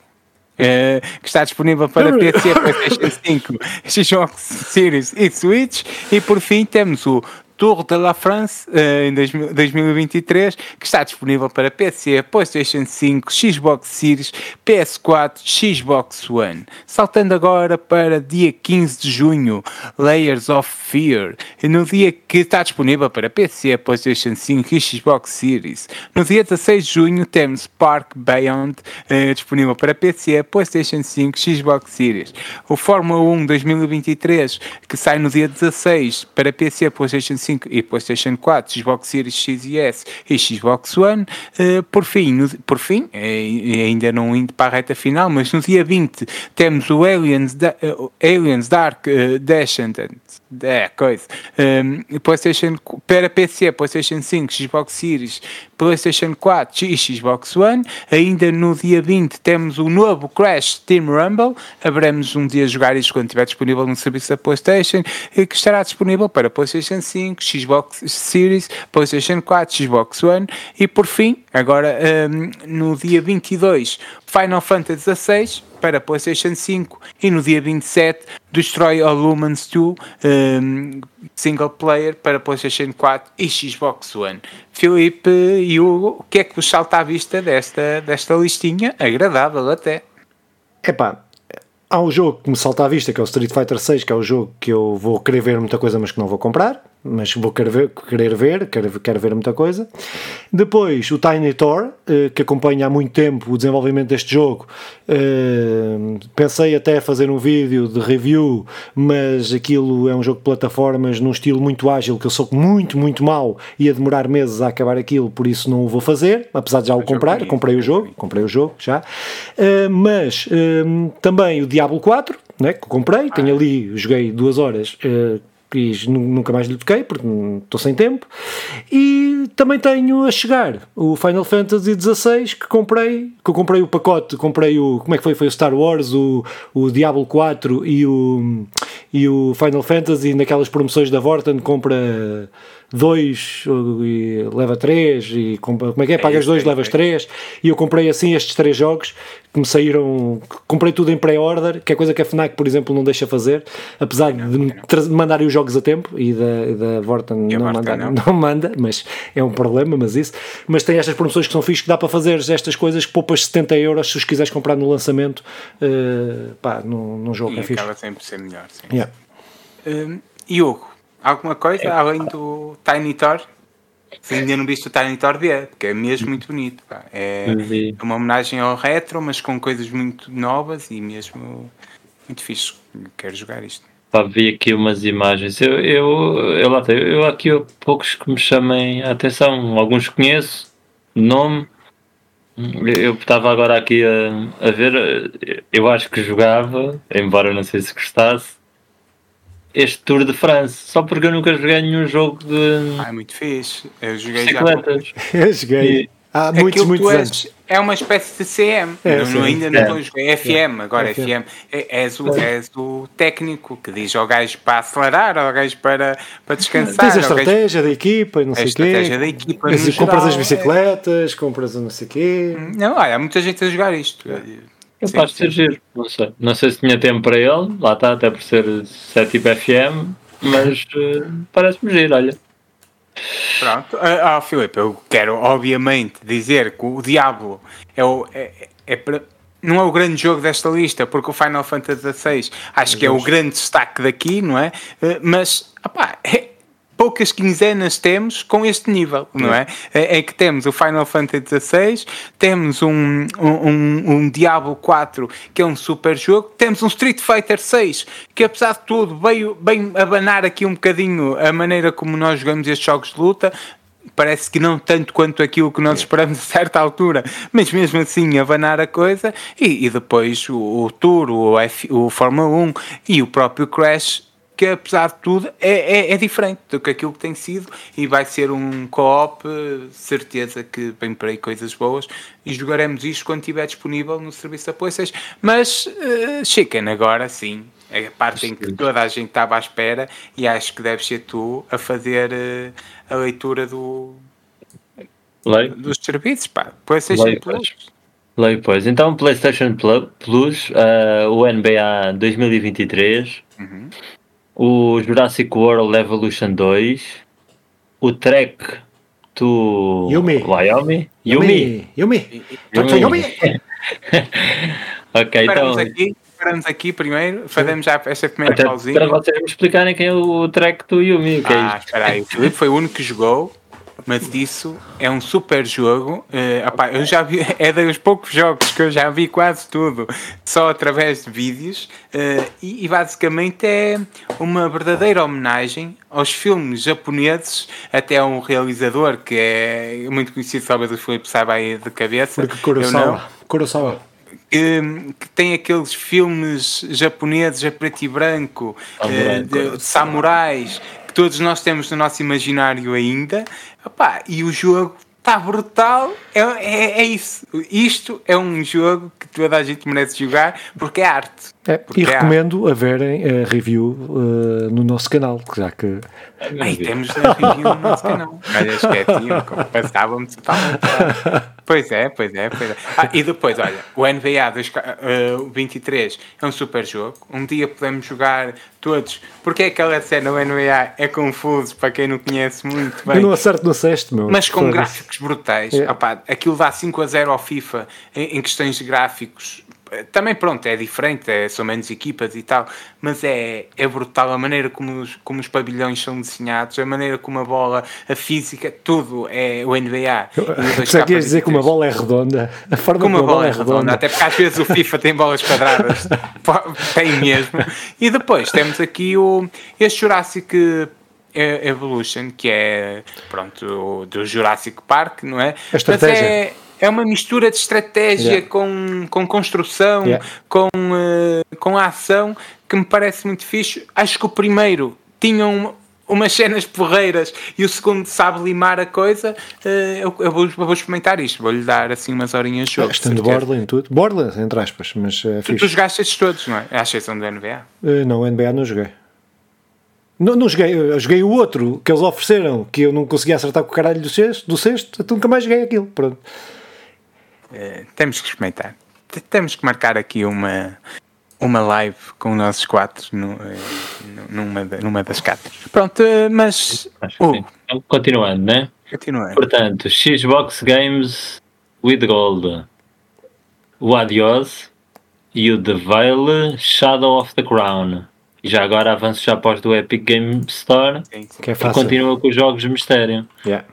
Uh, que está disponível para PC, PlayStation 5, Xbox Series e Switch. E por fim temos o Tour de la France uh, em 2023, que está disponível para PC, PlayStation 5, Xbox Series, PS4, Xbox One. Saltando agora para dia 15 de junho, Layers of Fear, no dia que está disponível para PC, PlayStation 5 e Xbox Series. No dia 16 de junho temos Park Beyond, uh, disponível para PC, PlayStation 5, Xbox Series. O Fórmula 1 2023, que sai no dia 16 para PC, PlayStation 5 e PlayStation 4, Xbox Series X e S e Xbox One. Uh, por fim, no, por fim uh, ainda não indo para a reta final, mas no dia 20 temos o Aliens, da, uh, Aliens Dark Descendants, é coisa, um, PlayStation para PC, PlayStation 5, Xbox Series, PlayStation 4 e Xbox One. Ainda no dia 20 temos o novo Crash Team Rumble. Haveremos um dia jogar isto quando estiver disponível no serviço da PlayStation, que estará disponível para PlayStation 5, Xbox Series, PlayStation 4, Xbox One. E por fim, agora um, no dia 22, Final Fantasy XVI para PlayStation 5 e no dia 27 Destroy All Humans 2 um, single player para PlayStation 4 e Xbox One. Filipe e Hugo, o que é que vos salta à vista desta, desta listinha? Agradável até. Epá, há um jogo que me salta à vista que é o Street Fighter 6, que é o jogo que eu vou querer ver muita coisa, mas que não vou comprar mas vou querer ver, querer ver quero, quero ver muita coisa. Depois o Tiny Tor, eh, que acompanha há muito tempo o desenvolvimento deste jogo. Eh, pensei até fazer um vídeo de review, mas aquilo é um jogo de plataformas num estilo muito ágil, que eu sou muito, muito mau, ia demorar meses a acabar aquilo, por isso não o vou fazer, apesar de já o comprar, comprei o jogo, comprei o jogo já. Eh, mas também o Diablo 4, né, que comprei, tenho ali, joguei duas horas e nunca mais lhe toquei porque estou sem tempo. E também tenho a chegar o Final Fantasy XVI que comprei, que eu comprei o pacote, comprei o, como é que foi? Foi o Star Wars, o, o Diablo 4 e o, e o Final Fantasy naquelas promoções da Vorten compra 2 e leva 3 e como é que é? Pagas 2, é levas 3 e eu comprei assim estes três jogos que me saíram, comprei tudo em pré-order, que é coisa que a FNAC, por exemplo, não deixa fazer, apesar não, de não. mandarem os jogos a tempo e da, da Vorten não, manda, não. não manda, mas é um problema, mas isso. Mas tem estas promoções que são fixas que dá para fazer estas coisas que poupas 70 euros se os quiseres comprar no lançamento, uh, pá, num, num jogo e é fixe. acaba sempre ser melhor, sim. Yeah. Um, Hugo, alguma coisa é. além do Tiny Thor? Se ainda não viste o Tiny Thor, vê, porque é mesmo muito bonito. Pá. É uma homenagem ao retro, mas com coisas muito novas e mesmo muito fixe. Quero jogar isto. Pá, vi aqui umas imagens. Eu, eu, eu, lá tenho, eu aqui há poucos que me chamem a atenção. Alguns conheço, nome. Eu estava agora aqui a, a ver. Eu acho que jogava, embora não sei se gostasse este Tour de France, só porque eu nunca joguei nenhum jogo de. Ah, é muito fixe. Eu joguei bicicletas. já. eu joguei. E... Há muitos, Aquilo muitos anos. É uma espécie de CM. É, não, ainda não estou a jogar. É FM, agora FM. FM. É, és, o, és o técnico que diz ao gajo para acelerar, ao gajo para, para descansar. Tens a estratégia gajo... da equipa e não sei o quê. A estratégia da equipa. Mas, compras geral, as bicicletas, é... compras não sei o quê. Não, olha, há muita gente a jogar isto. Capaz de ser giro, não sei. Não sei se tinha tempo para ele, lá está, até por ser 7 tipo FM, mas uh, parece-me giro, olha. Pronto, ah, oh, Filipe, eu quero obviamente dizer que o Diablo é, o, é, é para, não é o grande jogo desta lista, porque o Final Fantasy XVI acho que é o grande destaque daqui, não é? Eh, mas, opá, é, poucas quinzenas temos com este nível, não é? É, é que temos o Final Fantasy XVI, temos um, um, um, Diablo 4 que é um super jogo, temos um Street Fighter 6 que apesar de tudo veio bem abanar aqui um bocadinho a maneira como nós jogamos estes jogos de luta, parece que não tanto quanto aquilo que nós esperamos a certa altura, mas mesmo assim abanar a coisa e, e depois o, o Tour, o, F, o Fórmula 1 e o próprio Crash que apesar de tudo é, é, é, diferente do que aquilo que tem sido e vai ser um co-op, certeza que vem por aí coisas boas e jogaremos isto quando estiver disponível no serviço de apoio mas uh, Chicken agora sim é a parte em que toda a gente estava à espera e acho que deves ser tu a fazer uh, a leitura do dos serviços, pá, PlayStation Lei, Plus. Lei, pois. Então, PlayStation Plus, uh, o NBA 2023, uhum o Jurassic World Evolution 2, o Trek to Yumi. Wyoming. Yumi. Yumi. Yumi. Yumi. ok, então. Aqui, paramos aqui primeiro, fazemos já esta primeira Até pausinha. Para vocês me explicarem quem é o Trek to Yumi. Que é ah, espera aí, o Filipe foi o único que jogou mas isso é um super jogo. Uh, opá, eu já vi, é dos poucos jogos que eu já vi quase tudo só através de vídeos, uh, e, e, basicamente é uma verdadeira homenagem aos filmes japoneses, até um realizador que é muito conhecido, talvez o Filipe saiba aí de cabeça. Porque Kurosawa. Kurosawa. Que, que, tem aqueles filmes japoneses a preto e branco, uh, de, de samurais, todos nós temos no nosso imaginário ainda. Epá, e o jogo está brutal. É, é, é, isso. Isto é um jogo que toda a gente merece jogar porque é arte. É, e é recomendo arte. a verem a review uh, no nosso canal, já que. Aí temos a review no nosso canal. Olha, como passávamos totalmente. Pois é, pois é, pois é. Ah, e depois, olha, o NBA 2, uh, 23 é um super jogo. Um dia podemos jogar todos. Porque é aquela cena o NBA é confuso para quem não conhece muito bem. Eu não acerto no sexto, meu. Mas com gráficos brutais. É. Opa, aquilo dá 5 a 0 ao FIFA em, em questões de gráficos também pronto, é diferente, é, são menos equipas e tal, mas é, é brutal a maneira como os, como os pavilhões são desenhados, a maneira como a bola, a física, tudo é o NBA. Só queres dizer que uma bola é redonda? A forma como, como a bola, é redonda. redonda. Até porque às vezes o FIFA tem bolas quadradas, tem mesmo. E depois temos aqui o, este Jurassic Evolution, que é pronto, do Jurassic Park, não é? A estratégia. É, uma mistura de estratégia yeah. com, com construção, yeah. com, uh, com a ação, que me parece muito fixe. Acho que o primeiro tinham umas cenas porreiras e o segundo sabe limar a coisa, eh, eu, eu, vou, eu vou experimentar isto, vou-lhe dar assim umas horinhas de jogo. Estando Borderlands em tudo. Borderlands, entre aspas, mas uh, tu, tu jogaste estes todos, não é? À exceção do NBA? Uh, não, o NBA não joguei. Não, não joguei, eu joguei o outro que eles ofereceram, que eu não conseguia acertar com o caralho do sexto, do sexto então nunca mais joguei aquilo. Pronto. Uh, temos que experimentar. Temos que marcar aqui uma, uma live com os nossos quatro no, numa, numa das cartas. Pronto, eh, mas. Uh, então, continuando, né? Continuando. Portanto, Xbox Games with Gold, o Adios e o The Veil Shadow of the Crown. E já agora avanço já após do Epic Game Store, que é fácil. continua com os jogos de mistério. Yeah.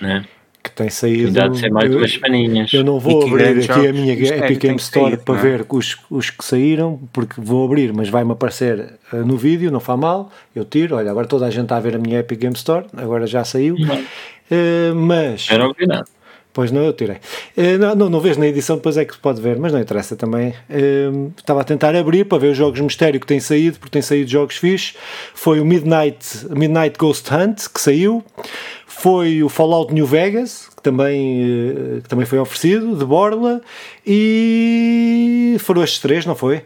Né? Que tem saído. De ser mais eu, duas semaninhas. Eu não vou abrir aqui a minha Epic Game Store saído, para é? ver os, os que saíram, porque vou abrir, mas vai-me aparecer uh, no vídeo, não faz mal. Eu tiro, olha, agora toda a gente está a ver a minha Epic Game Store, agora já saiu. Uh, mas. Eu não vi nada. Pois não, eu tirei. Uh, não, não, não vês na edição, depois é que se pode ver, mas não interessa também. Uh, estava a tentar abrir para ver os jogos mistério que têm saído, porque têm saído jogos fixos. Foi o Midnight, Midnight Ghost Hunt, que saiu. Foi o Fallout New Vegas, que também, uh, que também foi oferecido, de Borla. E foram estes três, não foi?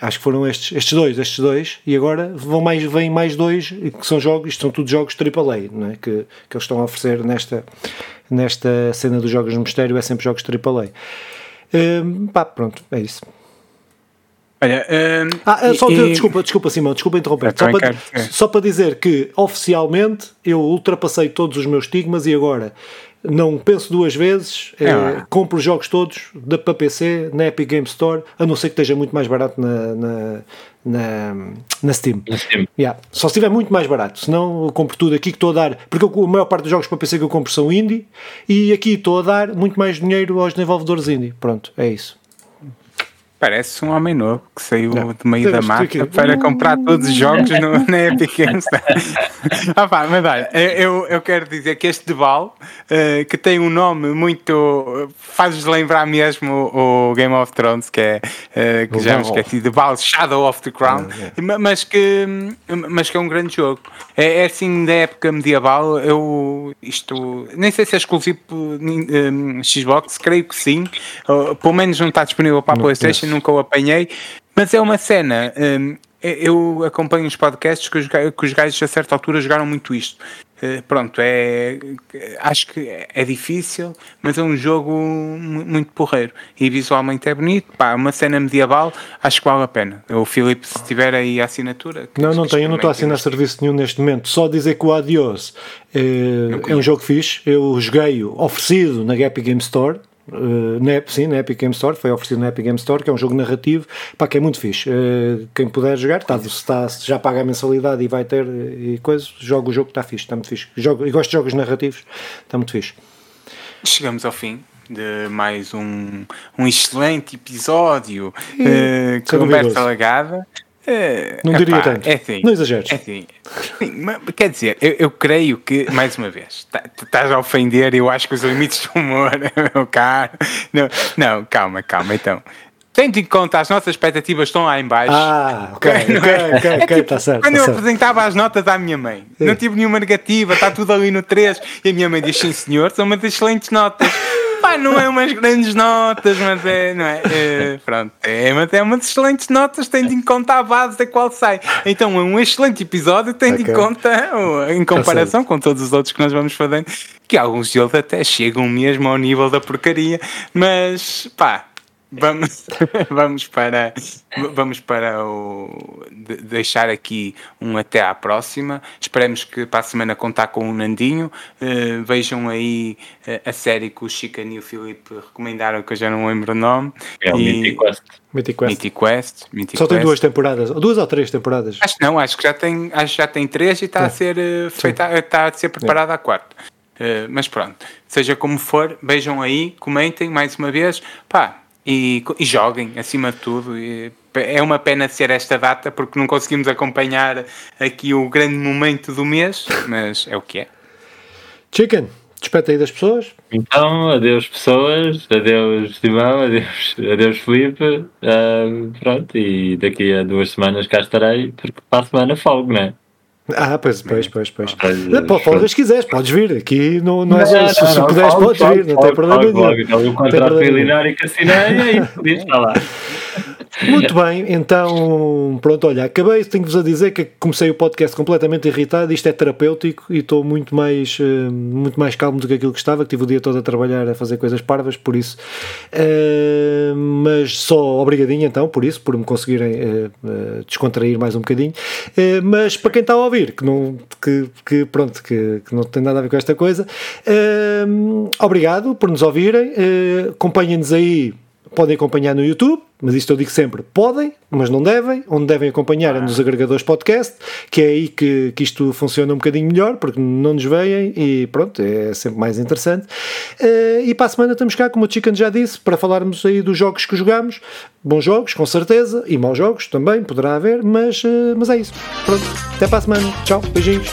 acho que foram estes, estes dois, estes dois, e agora vão mais, vêm mais dois, que são jogos, isto são tudo jogos AAA, não é? que, que eles estão a oferecer nesta, nesta cena dos jogos de mistério, é sempre jogos AAA. Um, pá, pronto, é isso. Olha, um, ah, só, e, desculpa, desculpa, Simão, desculpa interromper. Só para, só para dizer que oficialmente eu ultrapassei todos os meus estigmas e agora não penso duas vezes, é, é, compro os jogos todos da, para PC na Epic Game Store, a não ser que esteja muito mais barato na, na, na, na Steam. Na Steam. Yeah. Só se estiver muito mais barato, senão eu compro tudo aqui que estou a dar, porque eu, a maior parte dos jogos para PC que eu compro são indie e aqui estou a dar muito mais dinheiro aos desenvolvedores indie. Pronto, é isso. Parece um homem novo que saiu não, do meio da mata para comprar todos os jogos no, na Epic Games. ah, pá, mas olha, eu, eu quero dizer que este Deval, uh, que tem um nome muito. faz-nos lembrar mesmo o Game of Thrones, que é. Uh, que o já me esqueci, Deval Shadow of the Crown, ah, mas, que, mas que é um grande jogo. É, é assim da época medieval, eu. isto. nem sei se é exclusivo um, Xbox, creio que sim. Uh, pelo menos não está disponível para a PlayStation nunca o apanhei, mas é uma cena. Um, eu acompanho os podcasts que os, que os gajos a certa altura jogaram muito isto. Uh, pronto, é, acho que é difícil, mas é um jogo muito porreiro e visualmente é bonito. Pá, uma cena medieval, acho que vale a pena. O Filipe, se tiver aí a assinatura. Não, não tenho, eu não estou a assinar serviço nenhum neste momento. Só dizer que o Adios é, é um jogo fixe. Eu joguei oferecido na Epic Game Store Uh, na, sim, na Epic Game Store, foi oferecido na Epic Game Store, que é um jogo narrativo, pá, que é muito fixe. Uh, quem puder jogar, tá, está, já paga a mensalidade e vai ter e coisas, joga o jogo, está fixe, está muito fixe. Jogo, e gosto de jogos narrativos, está muito fixe. Chegamos ao fim de mais um, um excelente episódio e, uh, conversa lagada. É, não diria epá, tanto. É assim, não exageres. É assim, sim, quer dizer, eu, eu, creio que, mais uma vez, tá, estás a ofender, eu acho que os limites do humor, meu caro. Não, não, calma, calma, então. Tendo em conta as nossas expectativas estão lá em baixo. Ah, ok, ok, ok, ok, é tipo, tá certo. Quando tá eu certo. apresentava as notas à minha mãe, não tive nenhuma negativa, está tudo ali no 3, e a minha mãe diz, sim senhor, são umas excelentes notas. Pá, não é umas grandes notas, mas é, não é? é pronto, é, é umas excelentes notas, tendo em conta a base da qual sai. Então é um excelente episódio, tendo okay. em conta, em comparação com todos os outros que nós vamos fazendo, que alguns deles até chegam mesmo ao nível da porcaria, mas pá Vamos, vamos para vamos para o deixar aqui um até à próxima. Esperemos que para a semana contar com o Nandinho. Uh, vejam aí uh, a série que o Chica e o Filipe recomendaram, que eu já não lembro o nome. É o. Mythic Quest. Mythic Quest. Mythic Quest. Mythic Só Quest. tem duas temporadas, duas ou três temporadas. Acho que não, acho que já tem, acho que já tem três e está a ser uh, feita, está a ser preparada a quarta. Uh, mas pronto, seja como for, vejam aí, comentem mais uma vez. Pá, e, e joguem, acima de tudo. E é uma pena ser esta data porque não conseguimos acompanhar aqui o grande momento do mês, mas é o que é. Chicken, despeta aí das pessoas. Então, adeus pessoas, adeus Simão, adeus, adeus Felipe. Uh, pronto, e daqui a duas semanas cá estarei, porque para a semana folgo, não é? Ah, pois, pois, pois, pois. Pô, folgas se quiseres, podes vir. Aqui não, não é só. Se, se puderes, podes vir, não tem problema nenhum. Então, o contrato militar que assinei, é isso, podia estar lá. Muito bem, então pronto, olha, acabei, tenho-vos a dizer que comecei o podcast completamente irritado, isto é terapêutico e estou muito mais, uh, muito mais calmo do que aquilo que estava, que tive o dia todo a trabalhar a fazer coisas parvas, por isso, uh, mas só obrigadinho então, por isso, por me conseguirem uh, descontrair mais um bocadinho, mas para quem está a ouvir, que não, que, que pronto, que, que, não tem nada a ver com esta coisa, obrigado por nos ouvirem, acompanhem-nos aí podem acompanhar no YouTube, mas isto eu digo sempre, podem, mas não devem. Onde devem acompanhar é nos agregadores podcast, que é aí que, que isto funciona um bocadinho melhor, porque não nos veem e pronto, é sempre mais interessante. Uh, e para a semana estamos cá, como o Chicken já disse, para falarmos aí dos jogos que jogamos. Bons jogos, com certeza, e maus jogos também, poderá haver, mas, uh, mas é isso. Pronto, até para a semana. Tchau, beijinhos.